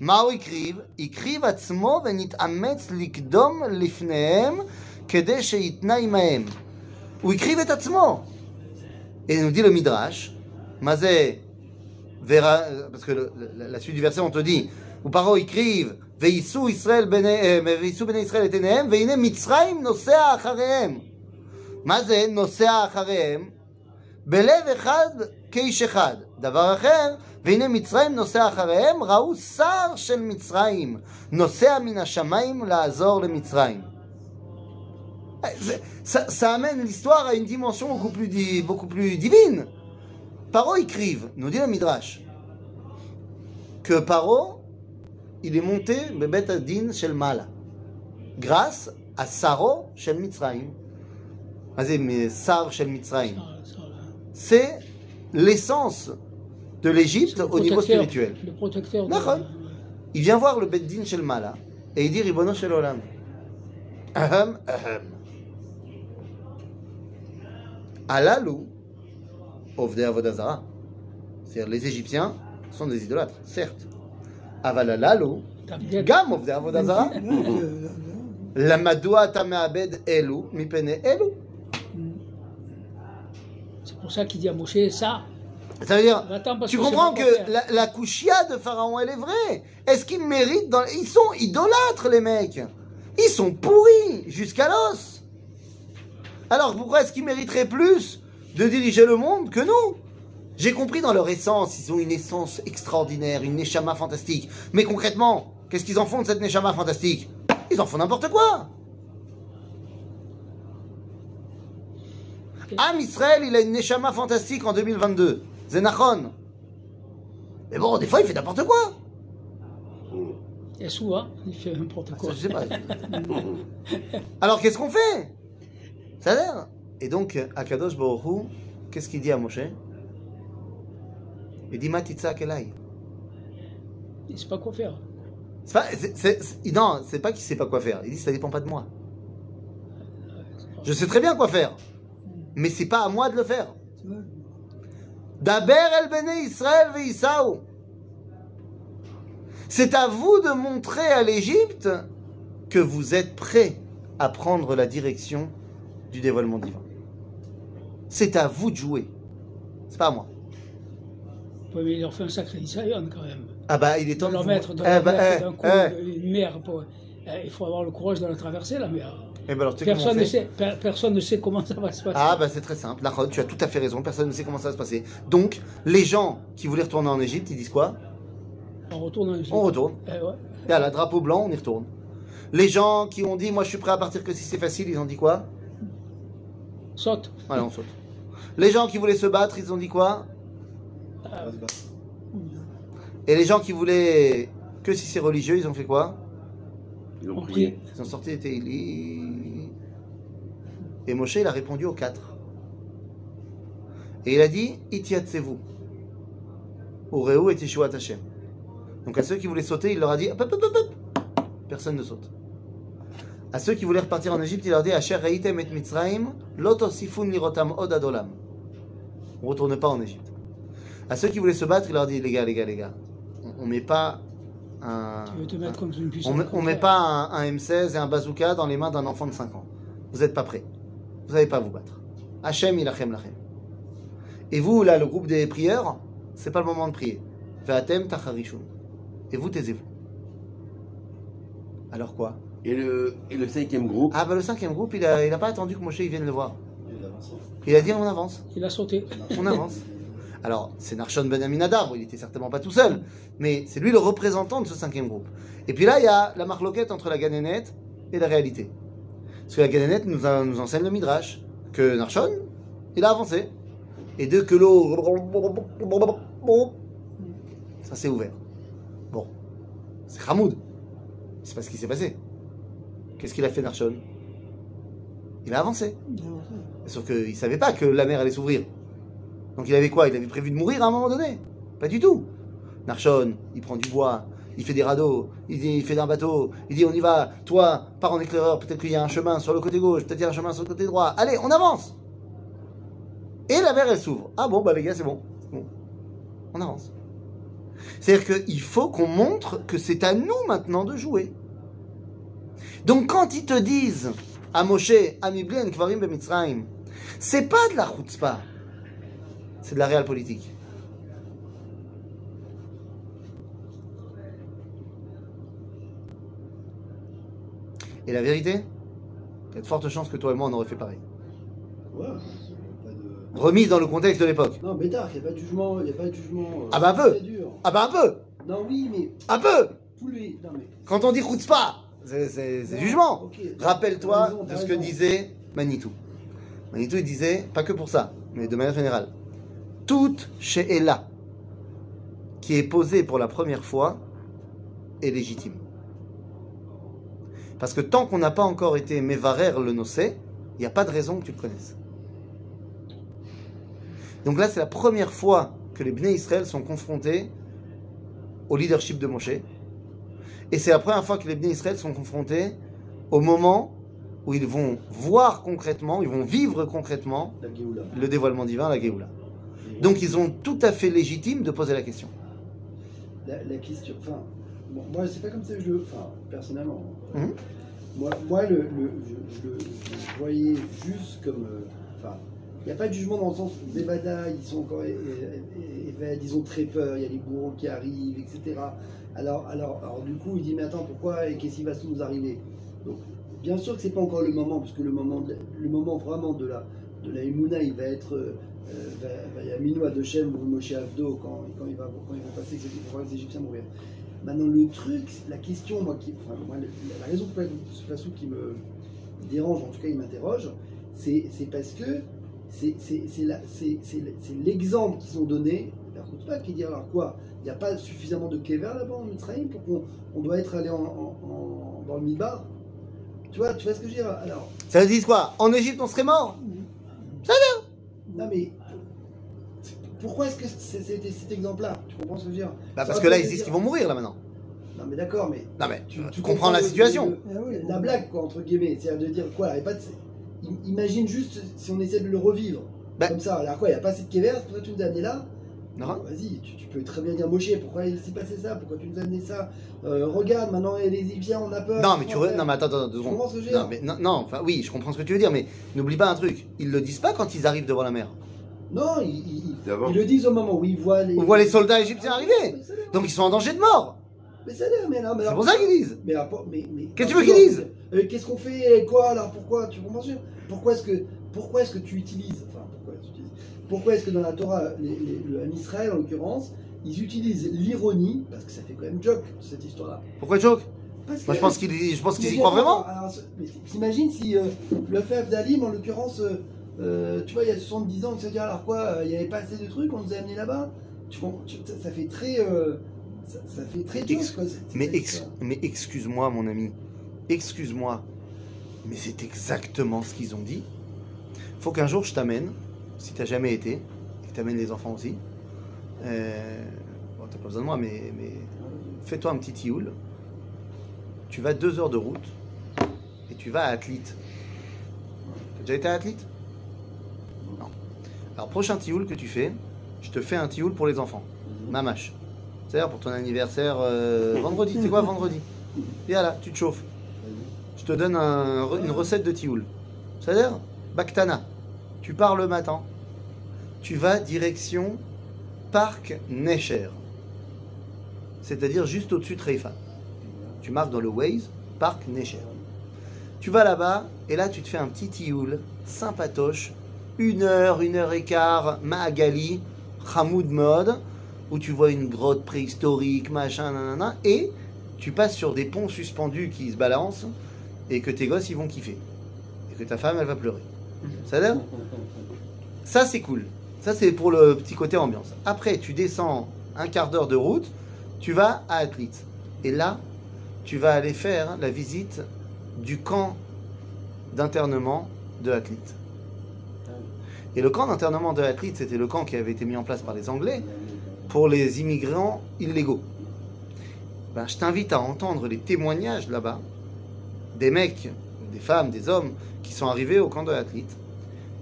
Speaker 3: מה הוא הקריב? הקריב עצמו ונתאמץ לקדום לפניהם כדי שיתנה עמהם. הוא הקריב את עצמו. Et nous dit le Midrash, מה זה, ורה- parce que le- la, la suite du verset on te dit, ופרעה הקריב, ויישאו ישראל בני, אה, ויישאו בני ישראל את עיניהם, והנה מצרים נוסע אחריהם. מה זה נוסע אחריהם? בלב אחד כאיש אחד. דבר אחר, והנה מצרים נוסע אחריהם, ראו שר של מצרים, נוסע מן השמיים לעזור למצרים. זה- Ça, ça amène l'histoire à une dimension beaucoup plus, di- beaucoup plus divine. Paro écrive, nous dit le Midrash, que Paro, il est monté Bebet Adin Shel Mala, grâce à Saro Shel Mitzrayim. Vas-y, mais Sar Shel Mitzrayim.
Speaker 1: Ça, ça, là.
Speaker 3: c'est l'essence de l'Égypte
Speaker 1: Le
Speaker 3: au niveau spirituel.
Speaker 1: Le protecteur. de-.
Speaker 3: Il vient voir le Beddin Shel Mala et il dit Ribono Shel Olam. Ahem, ahem. Alalou, Ovde Avodazara. C'est-à-dire les Égyptiens sont des idolâtres, certes. Aval alalou,
Speaker 1: T'as bien-
Speaker 3: Gam Ovde Avodazara. La Madoua Tameabed Elu, Mipene Elu.
Speaker 1: C'est pour ça qu'il dit à Moshe ça.
Speaker 3: Ça veut dire, tu comprends que la, la couchia de Pharaon, elle est vraie. Est-ce qu'ils méritent dans... Ils sont idolâtres, les mecs. Ils sont pourris jusqu'à l'os. Alors pourquoi est-ce qu'ils mériteraient plus de diriger le monde que nous? J'ai compris dans leur essence, ils ont une essence extraordinaire, une neshama fantastique. Mais concrètement, qu'est-ce qu'ils en font de cette neshama fantastique? Ils en font n'importe quoi. Am Israël, il a une neshama fantastique en 2022. Zenachon. Mais bon, des fois, il fait n'importe quoi.
Speaker 1: Et souvent, il fait n'importe quoi.
Speaker 3: Ça, je sais pas. (laughs) Alors, qu'est-ce qu'on fait? Ça a l'air. Et donc, Akadosh Baruch Hu, qu'est-ce qu'il dit à Moshe? Il dit Matitza Kelai.
Speaker 1: Il ne sait pas quoi faire.
Speaker 3: C'est pas, c'est- c'est- non, c'est pas qu'il sait pas quoi faire. Il dit ça dépend pas de moi. Je sais très bien quoi faire, mais c'est pas à moi de le faire. Daber el bene Israël ve Isaou. C'est à vous de montrer à l'Égypte que vous êtes prêts à prendre la direction du dévoilement divin. C'est à vous de jouer. C'est pas à moi.
Speaker 1: Oui, mais il leur fait un sacré Isaïon quand même.
Speaker 3: Ah bah il est temps de
Speaker 1: leur
Speaker 3: vous-
Speaker 1: mettre, de
Speaker 3: Eh
Speaker 1: leur
Speaker 3: bah,
Speaker 1: mettre
Speaker 3: eh,
Speaker 1: coup
Speaker 3: eh.
Speaker 1: une mer. Pour... Il faut avoir le courage de la traverser, la mer.
Speaker 3: Eh ben alors, tu sais comment on
Speaker 1: Personne ne, sait, per- personne ne sait comment ça va se passer.
Speaker 3: Ah bah c'est très simple, tu as tout à fait raison, personne ne sait comment ça va se passer. Donc, les gens qui voulaient retourner en Égypte, ils disent quoi?
Speaker 1: On retourne en Égypte.
Speaker 3: On retourne.
Speaker 1: Eh ouais.
Speaker 3: Et à la drapeau blanc, on y retourne. Les gens qui ont dit, moi je suis prêt à partir que si c'est facile, ils ont dit quoi?
Speaker 1: Saute.
Speaker 3: Allez, on saute. Les gens qui voulaient se battre, ils ont dit quoi?
Speaker 1: Ah,
Speaker 3: Et les gens qui voulaient que si c'est religieux, ils ont fait quoi?
Speaker 4: Ils ont prié.
Speaker 3: Ils ont sorti les Tehillim. Et Moshe, il a répondu aux quatre. Et il a dit, Itiatsez-vous. Ureu et Yeshuat Hashem. Donc à ceux qui voulaient sauter, il leur a dit, hop, hop, hop, hop, hop. personne ne saute. À ceux qui voulaient repartir en Égypte, il leur a dit, Asher reitem et Mitzraim, sifun lirotam od adolam. On retourne pas en Égypte. À ceux qui voulaient se battre, il leur a dit, les gars, les gars, les gars, on, on met pas un,
Speaker 1: Tu veux te mettre contre une puissance.
Speaker 3: on met, on met pas un, un M16 et un bazooka dans les mains d'un enfant de 5 ans. Vous n'êtes pas prêts. Vous n'allez pas vous battre. Hachem ilachem lachem. Et vous, là, le groupe des prieurs, c'est pas le moment de prier. Ve'atem tacharishun. Et vous, taisez-vous. Alors quoi?
Speaker 4: Et le, et le cinquième groupe,
Speaker 3: Ah, bah le cinquième groupe, il a, il a pas attendu que Moshe il vienne le voir. Il a dit on avance.
Speaker 1: Il a sauté.
Speaker 3: On avance. (laughs) Alors, c'est Narshon Ben Aminadab, il était certainement pas tout seul, mais c'est lui le représentant de ce cinquième groupe. Et puis là, il y a la marloquette entre la Ganénette et la réalité. Parce que la Ganénette nous, a- nous enseigne le Midrash, que Narshon, il a avancé. Et deux que l'eau, ça s'est ouvert. Bon, c'est Hamoud. C'est pas ce qui s'est passé. Qu'est-ce qu'il a fait Narshon Il a avancé. Sauf qu'il ne savait pas que la mer allait s'ouvrir. Donc il avait quoi? Il avait prévu de mourir à un moment donné? Pas du tout. Narshon, il prend du bois, il fait des radeaux, il, dit, il fait d'un bateau, il dit on y va, toi, pars en éclaireur, peut-être qu'il y a un chemin sur le côté gauche, peut-être qu'il y a un chemin sur le côté droit. Allez, on avance Et la mer, elle s'ouvre. Ah bon, bah les gars, c'est bon. C'est bon. On avance. C'est-à-dire qu'il faut qu'on montre que c'est à nous maintenant de jouer. Donc quand ils te disent à Moshe, à Miblien, Kvarim Bemitzraim, c'est pas de la chutzpah, c'est de la réelle politique. Et la vérité, il y a de fortes chances que toi et moi on aurait fait pareil.
Speaker 5: Ouais, pas de...
Speaker 3: Remise dans le contexte de l'époque.
Speaker 5: Non, Bédard, il n'y a pas de jugement. Il n'y a pas de jugement euh,
Speaker 3: Ah bah, un peu. Ah bah un peu
Speaker 5: Non, oui, mais
Speaker 3: Un peu.
Speaker 5: Non, mais.
Speaker 3: Quand on dit chutzpah, c'est jugement. Rappelle-toi de ce que disait Manitou. Manitou, il disait, pas que pour ça, mais de manière générale, toute she'ela qui est posée pour la première fois est légitime. Parce que tant qu'on n'a pas encore été Mevarer le nocé, il n'y a pas de raison que tu le connaisses. Donc là, c'est la première fois que les Bnei Israël sont confrontés au leadership de Moshe. Et c'est la première fois que les Bnei Israël sont confrontés au moment où ils vont voir concrètement, ils vont vivre concrètement le dévoilement divin, la Géoula. Donc ils ont tout à fait légitime de poser la question.
Speaker 5: La, la question. Enfin, bon, moi, c'est pas comme ça que je le. Enfin, personnellement. euh,
Speaker 3: Mhm.
Speaker 5: Moi, moi le, le- je, le je voyais juste comme. euh, Enfin, Il n'y a pas de jugement dans le sens où les Bada, ils sont encore ils ont très peur, il y a les bourreaux qui arrivent, etc. Alors, alors, alors du coup, il dit, mais attends, pourquoi et qu'est-ce qui va nous arriver? Donc, bien sûr que c'est pas encore le moment, puisque le moment, le moment vraiment de la, de la Emouna, il va être, va- va- il y a Minou Adoshem ou Moshe Avdo quand, quand, il va, quand ils vont passer, que pour voir les Égyptiens mourir. Maintenant, le truc, la question, moi, qui, enfin, moi, la, raison pour laquelle ce qui me dérange, en tout cas, il m'interroge, c'est parce que c'est l'exemple qu'ils ont donné, la qui dit alors quoi Il n'y a pas suffisamment de kever là-bas en Mitzrayim pour qu'on on doit être allé en, en- en- dans le Midbar? Tu vois, tu vois ce que je veux dire? Alors,
Speaker 3: Ça veut dire quoi? En Égypte, on serait mort?
Speaker 5: Non mais pourquoi est-ce que c'est- c'était cet exemple-là? Tu comprends ce que je veux dire?
Speaker 3: Bah,
Speaker 5: Ça
Speaker 3: parce que là, ils disent qu'ils vont mourir, là, maintenant.
Speaker 5: Non mais d'accord, mais
Speaker 3: Non, mais
Speaker 5: tu,
Speaker 3: tu,
Speaker 5: tu
Speaker 3: comprends la situation.
Speaker 5: le-
Speaker 2: Ah
Speaker 5: la blague, quoi, entre guillemets. C'est-à-dire de dire quoi il y a pas de- Imagine juste si on essaie de le revivre.
Speaker 3: Bah.
Speaker 5: Comme ça, alors quoi, il n'y a pas assez de Kever, pourquoi tu nous as amené là Vas-y, tu, tu peux très bien dire Moshe, pourquoi il s'est passé ça Pourquoi tu nous as amené ça? Euh, Regarde, maintenant les Égyptiens, on a peur.
Speaker 3: Non, mais tu re- non, mais attends, attends, deux
Speaker 5: Tu
Speaker 3: secondes.
Speaker 5: comprends ce que
Speaker 3: Non, mais non, non, enfin oui, je comprends ce que tu veux dire, mais n'oublie pas un truc. Ils le disent pas quand ils arrivent devant la mer.
Speaker 5: Non, ils, ils- le disent au moment où ils voient les.
Speaker 3: On voit les soldats égyptiens
Speaker 5: Ah,
Speaker 3: arriver.
Speaker 5: là.
Speaker 3: Donc ils sont en danger de mort.
Speaker 5: Mais c'est là, mais mais
Speaker 3: C'est pour ça qu'ils disent.
Speaker 5: Mais, mais, mais
Speaker 3: Qu'est-ce que tu veux qu'ils disent
Speaker 5: euh, Qu'est-ce qu'on fait? Et Quoi alors Pourquoi? Tu comprends ce Pourquoi est-ce que pourquoi est-ce que tu utilises? Enfin, pourquoi est-ce que dans la Torah, les, les- le- en Israël en l'occurrence, ils utilisent l'ironie parce que ça fait quand même joke cette histoire-là.
Speaker 3: Pourquoi choque
Speaker 5: Parce
Speaker 3: Moi je pense qu'ils je pense qu'ils y croient vraiment.
Speaker 5: T'imagines si euh, le FF d'Alim, en l'occurrence, euh, euh, tu vois, il y a 70 ans, il se dit alors quoi, euh, il n'y avait pas assez de trucs, on nous a amenés là-bas? Tu, tu- ça, ça fait très. euh, ça, ça fait très joke,
Speaker 3: Ex-
Speaker 5: quoi, cette-
Speaker 3: Mais,
Speaker 5: cette
Speaker 3: ex-
Speaker 5: histoire.
Speaker 3: mais excuse-moi mon ami. Excuse-moi. Mais c'est exactement ce qu'ils ont dit. Faut qu'un jour je t'amène, si t'as jamais été, et que t'amènes les enfants aussi. Euh, bon, t'as pas besoin de moi, mais, mais fais-toi un petit tioul. Tu vas deux heures de route et tu vas à Athlite. T'as déjà été à Athlite Non. Alors, prochain tioul que tu fais, je te fais un tioul pour les enfants. Mamache. C'est-à-dire pour ton anniversaire euh, vendredi. C'est quoi vendredi? Viens là, tu te chauffes. Je te donne un- une recette de tioul. C'est-à-dire Baktana. Tu pars le matin. Tu vas direction Parc Necher. C'est-à-dire juste au-dessus de Reifa. Tu marques dans le Waze Parc Necher. Tu vas là-bas et là tu te fais un petit tioul sympatoche. Une heure, une heure et quart, Maagali, Hamoud Mode, où tu vois une grotte préhistorique, machin, nanana, et tu passes sur des ponts suspendus qui se balancent et que tes gosses ils vont kiffer. Et que ta femme elle va pleurer. Ça l'air Ça c'est cool. Ça c'est pour le petit côté ambiance. Après tu descends un quart d'heure de route, tu vas à Athlite. Et là, tu vas aller faire la visite du camp d'internement de Athlite. Et le camp d'internement de Athlite, c'était le camp qui avait été mis en place par les Anglais pour les immigrants illégaux. Ben, je t'invite à entendre les témoignages là-bas des mecs, des femmes, des hommes qui sont arrivés au camp de Athlite,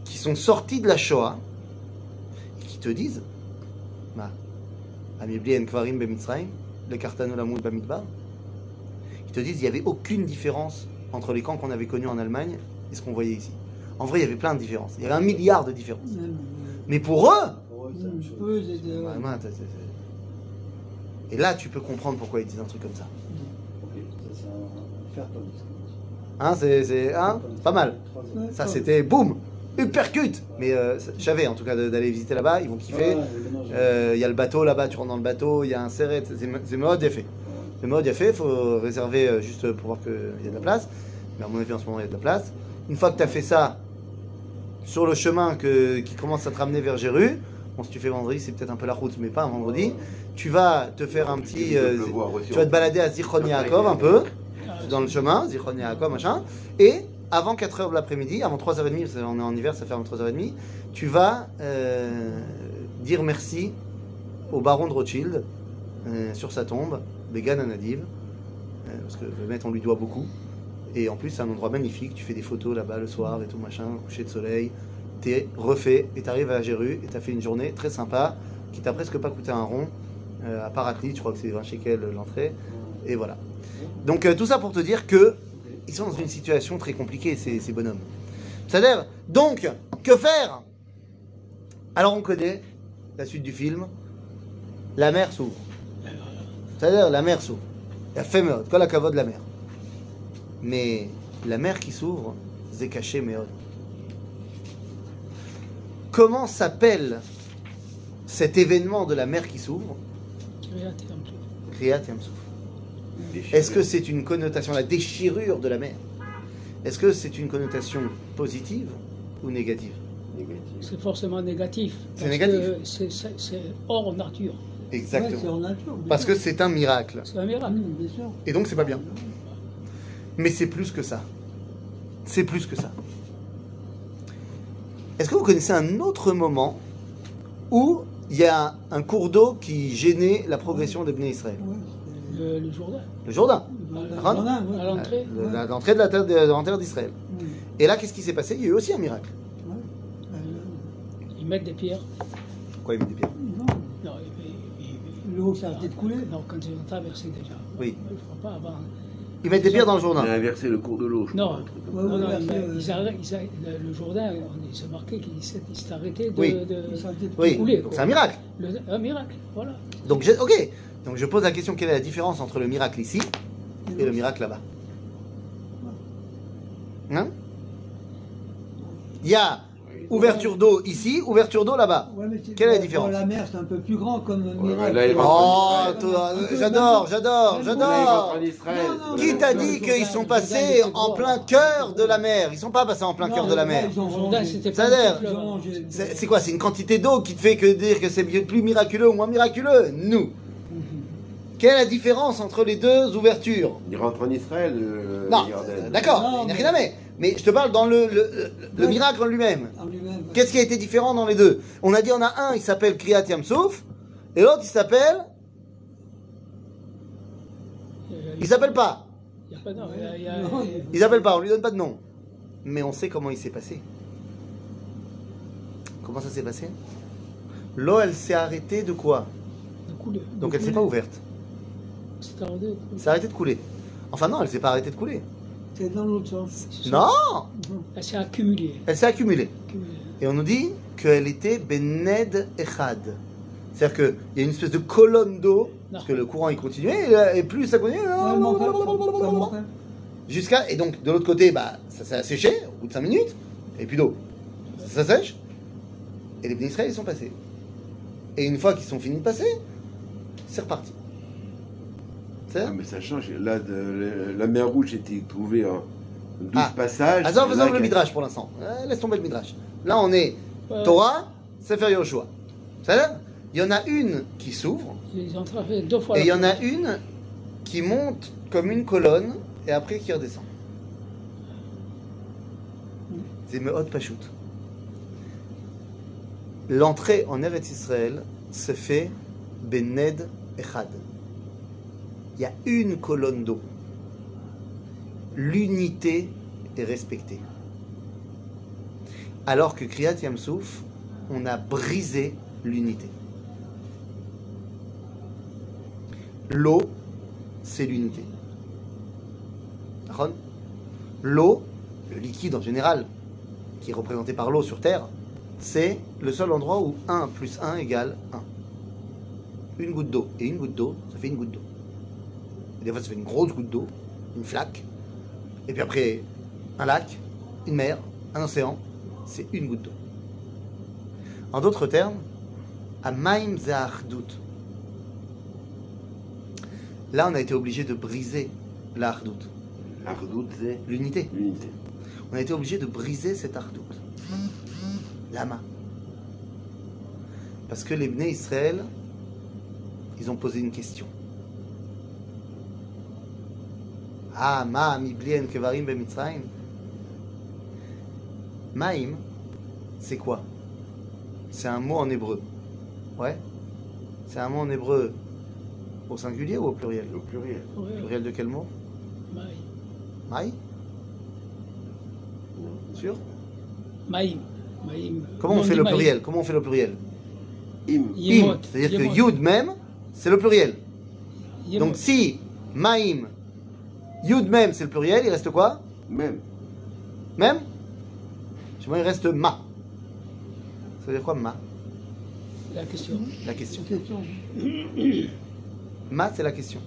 Speaker 3: qui sont sortis de la Shoah et qui te disent Lamoud Bamidbar, ils te disent il n'y avait aucune différence entre les camps qu'on avait connus en Allemagne et ce qu'on voyait ici. En vrai, il y avait plein de différences. Il y avait un milliard de différences. Mais pour eux, Et là, tu peux comprendre pourquoi ils disent un truc comme ça.
Speaker 5: Ok, ça c'est un.
Speaker 3: Hein, c'est, hein, pas mal. Ça, c'était boum, uppercut. Mais euh, je savais en tout cas d'aller visiter là-bas. Ils vont kiffer. Euh, Il y a le bateau là-bas. Tu rentres dans le bateau. Il y a un serret. C'est, mode fait. C'est mode fait. Il faut réserver euh, juste pour voir qu'il y a de la place. Mais à mon avis, en ce moment, il y a de la place. Une fois que tu as fait ça, sur le chemin que, qui commence à te ramener vers Jéru, bon, si tu fais vendredi, c'est peut-être un peu la route, mais pas un vendredi. Tu vas te faire un petit. euh, tu vas te balader à Zichron Yaakov un peu, dans le chemin, Zichron Yaakov, machin. Et avant 4h de l'après-midi, avant 3h30, parce qu'on est en hiver, ça ferme à 3h30, tu vas euh, dire merci au baron de Rothschild euh, sur sa tombe, Began Anadiv, euh, parce que le maître, on lui doit beaucoup. Et en plus, c'est un endroit magnifique. Tu fais des photos là-bas le soir et tout, machin, coucher de soleil. T'es refait et t'arrives à Jéru et t'as fait une journée très sympa qui t'a presque pas coûté un rond. À part Athlete, je crois que c'est 20 shekels l'entrée. Et voilà. Donc euh, tout ça pour te dire que ils sont dans une situation très compliquée, ces, ces bonhommes. C'est-à-dire, donc, que faire? Alors on connaît la suite du film. La mer s'ouvre. C'est-à-dire la mer s'ouvre. La fémeur, quoi la cavote de la mer. Mais la mer qui s'ouvre, c'est caché méod. Comment s'appelle cet événement de la mer qui s'ouvre?
Speaker 1: Kriyat
Speaker 3: Yamsouf. Est-ce que c'est une connotation, la déchirure de la mer? Est-ce que c'est une connotation positive ou négative?
Speaker 1: C'est forcément négatif.
Speaker 3: C'est négatif.
Speaker 1: c'est- hors nature.
Speaker 2: Ouais,
Speaker 3: Exactement.
Speaker 2: nature.
Speaker 3: Parce que c'est un miracle.
Speaker 1: C'est un miracle.
Speaker 2: Mmh, bien sûr.
Speaker 3: Et donc c'est pas bien. Mais c'est plus que ça. C'est plus que ça. Est-ce que vous connaissez un autre moment où il y a un cours d'eau qui gênait la progression des Bnei Israël?
Speaker 2: Ouais,
Speaker 1: Le, le Jourdain,
Speaker 3: Le Jourdain,
Speaker 1: à l'entrée.
Speaker 3: l'entrée de la terre, de, d'Israël.
Speaker 2: Mmh.
Speaker 3: Et là, qu'est-ce qui s'est passé? Il y a eu aussi un miracle.
Speaker 2: Euh,
Speaker 1: Ils mettent des pierres.
Speaker 3: Quoi, il met des pierres?
Speaker 2: Non,
Speaker 1: Non, ils- ils- ils-
Speaker 2: l'eau s'est arrêtée de couler.
Speaker 1: Non, quand ils ont traversé déjà.
Speaker 3: Oui.
Speaker 1: Je crois pas avant.
Speaker 3: Ils mettent des pierres dans le Jourdain.
Speaker 4: a inversé le cours de l'eau,
Speaker 1: Non.
Speaker 4: ça.
Speaker 1: Non,
Speaker 2: ouais,
Speaker 1: non,
Speaker 2: ouais,
Speaker 1: il,
Speaker 2: euh,
Speaker 1: ils arrêtent- ils arrêtent- le, le Jourdain, on s'est marqué qu'il s'est arrêté de.
Speaker 3: Oui.
Speaker 1: de-
Speaker 3: Oui,
Speaker 1: couler, quoi.
Speaker 3: c'est un miracle.
Speaker 1: le- un miracle, voilà.
Speaker 3: Donc, j'ai- ok. Donc je pose la question quelle est la différence entre le miracle ici et le miracle là-bas Hein Il y a ouverture d'eau ici, ouverture d'eau là-bas.
Speaker 2: Ouais,
Speaker 3: Quelle est la différence
Speaker 2: La mer, c'est un peu plus grand comme
Speaker 4: Ouais,
Speaker 2: miracle.
Speaker 3: Oh,
Speaker 2: peu-
Speaker 3: j'adore, j'adore, j'adore. Qui t'a dit qu'ils sont passés en plein cœur de la mer? Ils sont pas passés en plein cœur de la mer. c'est quoi? C'est une quantité d'eau qui te fait que dire que c'est plus miraculeux ou moins miraculeux? Nous. Quelle est la différence entre les deux ouvertures?
Speaker 4: Il rentre en Israël, euh,
Speaker 3: Non,
Speaker 4: Jordan.
Speaker 3: d'accord,
Speaker 2: Non,
Speaker 3: il n'y a
Speaker 2: mais-
Speaker 3: rien à mettre. Mais je te parle dans le, le, le- le miracle en lui-même.
Speaker 2: En lui-même.
Speaker 3: Qu'est-ce qui a été différent dans les deux? On a dit on a un, il s'appelle Kriyat Yamsouf, et l'autre il s'appelle.
Speaker 1: Euh,
Speaker 3: Il s'appelle pas.
Speaker 1: Il
Speaker 3: s'appelle pas, on lui donne pas de nom. Mais on sait comment il s'est passé. Comment ça s'est passé? L'eau, elle s'est arrêtée de quoi?
Speaker 1: De.
Speaker 3: Donc
Speaker 1: De
Speaker 3: elle s'est pas ouverte.
Speaker 1: C'est arrêté de couler.
Speaker 3: Elle s'est arrêtée de couler. Enfin non, elle s'est pas arrêtée de couler.
Speaker 2: C'est dans l'autre sens.
Speaker 3: Non
Speaker 1: Elle s'est accumulée.
Speaker 3: Elle s'est accumulée.
Speaker 1: accumulée.
Speaker 3: Et on nous dit qu'elle était Bened Echad. C'est-à-dire qu'il y a une espèce de colonne d'eau, parce que le courant il continuait, et, et plus ça continuait,
Speaker 2: ça
Speaker 3: jusqu'à. Et donc de l'autre côté, bah, ça s'est asséché au bout de 5 minutes, et plus d'eau. Ça sèche, et les Israël ils sont passés. Et une fois qu'ils sont finis de passer, c'est reparti.
Speaker 4: Ah, mais ça change. Là, de- la mer rouge était trouvée en 12
Speaker 3: Ah.
Speaker 4: passages. Là,
Speaker 3: faisons le Midrash pour l'instant. Euh, laisse tomber le Midrash. Là, on est Torah, Sefer Yoshua. Ça va? Il y en a une qui s'ouvre, et il y en a une qui monte comme une colonne, et après qui redescend. C'est Meot Pachout. L'entrée en Eretz Israël se fait Bened Echad. Il y a une colonne d'eau. L'unité est respectée. Alors que Kriyat Yamsouf, on a brisé l'unité. L'eau, c'est l'unité. L'eau, le liquide en général, qui est représenté par l'eau sur Terre, c'est le seul endroit où 1 plus 1 égale 1. Une goutte d'eau et une goutte d'eau, ça fait une goutte d'eau. Des fois, ça fait une grosse goutte d'eau, une flaque. Et puis après, un lac, une mer, un océan, c'est une goutte d'eau. En d'autres termes, Amaim Zahardut. Là, on a été obligé de briser la Hardout,
Speaker 4: La redoute, c'est
Speaker 3: l'unité.
Speaker 4: l'unité.
Speaker 3: On a été obligé de briser cette Hardout. Lama. Parce que les Bnei Israël, ils ont posé une question. Ah, ma miblien kevarim bemitzrayim. Maïm, c'est quoi C'est un mot en hébreu. Ouais C'est un mot en hébreu au singulier ou au pluriel?
Speaker 4: Au pluriel.
Speaker 3: Pluriel de quel mot?
Speaker 1: Maïm.
Speaker 3: Maï? Sûr?
Speaker 1: Maïm. Maïm.
Speaker 3: Comment on fait le pluriel? Comment on fait le pluriel?
Speaker 4: Im.
Speaker 3: Im, c'est-à-dire que. Yud même, c'est le pluriel.
Speaker 1: Yemot.
Speaker 3: Donc si Maïm, Yud même, c'est le pluriel, il reste quoi
Speaker 4: Même.
Speaker 3: Même Chez moi, il reste Ma. Ça veut dire quoi Ma
Speaker 1: La question.
Speaker 3: La question.
Speaker 2: Question.
Speaker 3: Ma, c'est la question.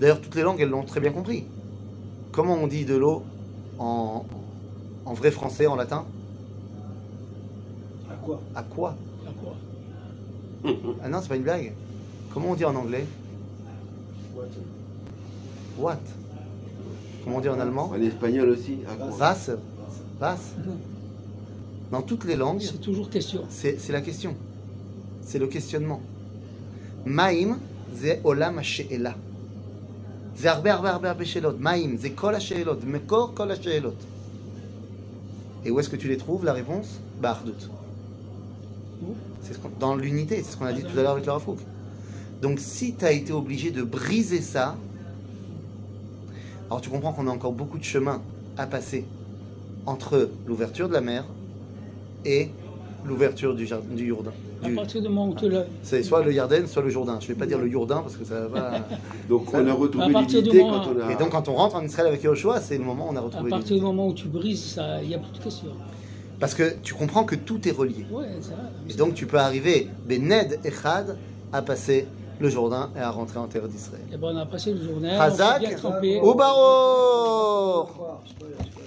Speaker 3: D'ailleurs, toutes les langues, elles l'ont très bien compris. Comment on dit de l'eau en, en vrai français, en latin
Speaker 5: À quoi
Speaker 3: À quoi
Speaker 1: À quoi
Speaker 3: Ah non, c'est pas une blague. Comment on dit en anglais What comment on dit en euh, allemand
Speaker 4: En espagnol aussi. Ah,
Speaker 3: vas, vas. Dans toutes les langues.
Speaker 1: C'est toujours question.
Speaker 3: C'est la question. C'est le questionnement. Maïm, c'est olam she'ela. C'est arbe arbe arbe arbe she'elot. Maïm, c'est kol she'elot. Mekor kol she'elot. Et où est-ce que tu les trouves, la réponse?
Speaker 1: Bah,
Speaker 3: C'est dans l'unité, c'est ce qu'on a dit tout à l'heure avec le Rafouk. Donc si tu as été obligé de briser ça, alors tu comprends qu'on a encore beaucoup de chemin à passer entre l'ouverture de la mer et l'ouverture du, jardin, du Jourdain.
Speaker 1: À partir du moment où tu l'as.
Speaker 3: c'est soit le Yarden, soit le Jourdain. Je vais pas dire le Jourdain parce que ça va. (laughs)
Speaker 4: Donc on a retrouvé
Speaker 1: À
Speaker 4: l'unité
Speaker 1: moment-
Speaker 4: quand on a.
Speaker 3: Et donc quand on rentre en Israël avec Yahushua, c'est le moment où on a
Speaker 1: À
Speaker 3: retrouvé
Speaker 1: partir du
Speaker 3: l'unité.
Speaker 1: moment où tu brises ça, il n'y a plus de question.
Speaker 3: Parce que tu comprends que tout est relié.
Speaker 1: Ouais, ça.
Speaker 3: Et donc tu peux arriver, Bened Echad, à passer le Jourdain et à rentrer en terre d'Israël.
Speaker 1: Eh ben, on a passé le journée.
Speaker 3: Chazak
Speaker 1: on s'est bien trempé.
Speaker 3: Ou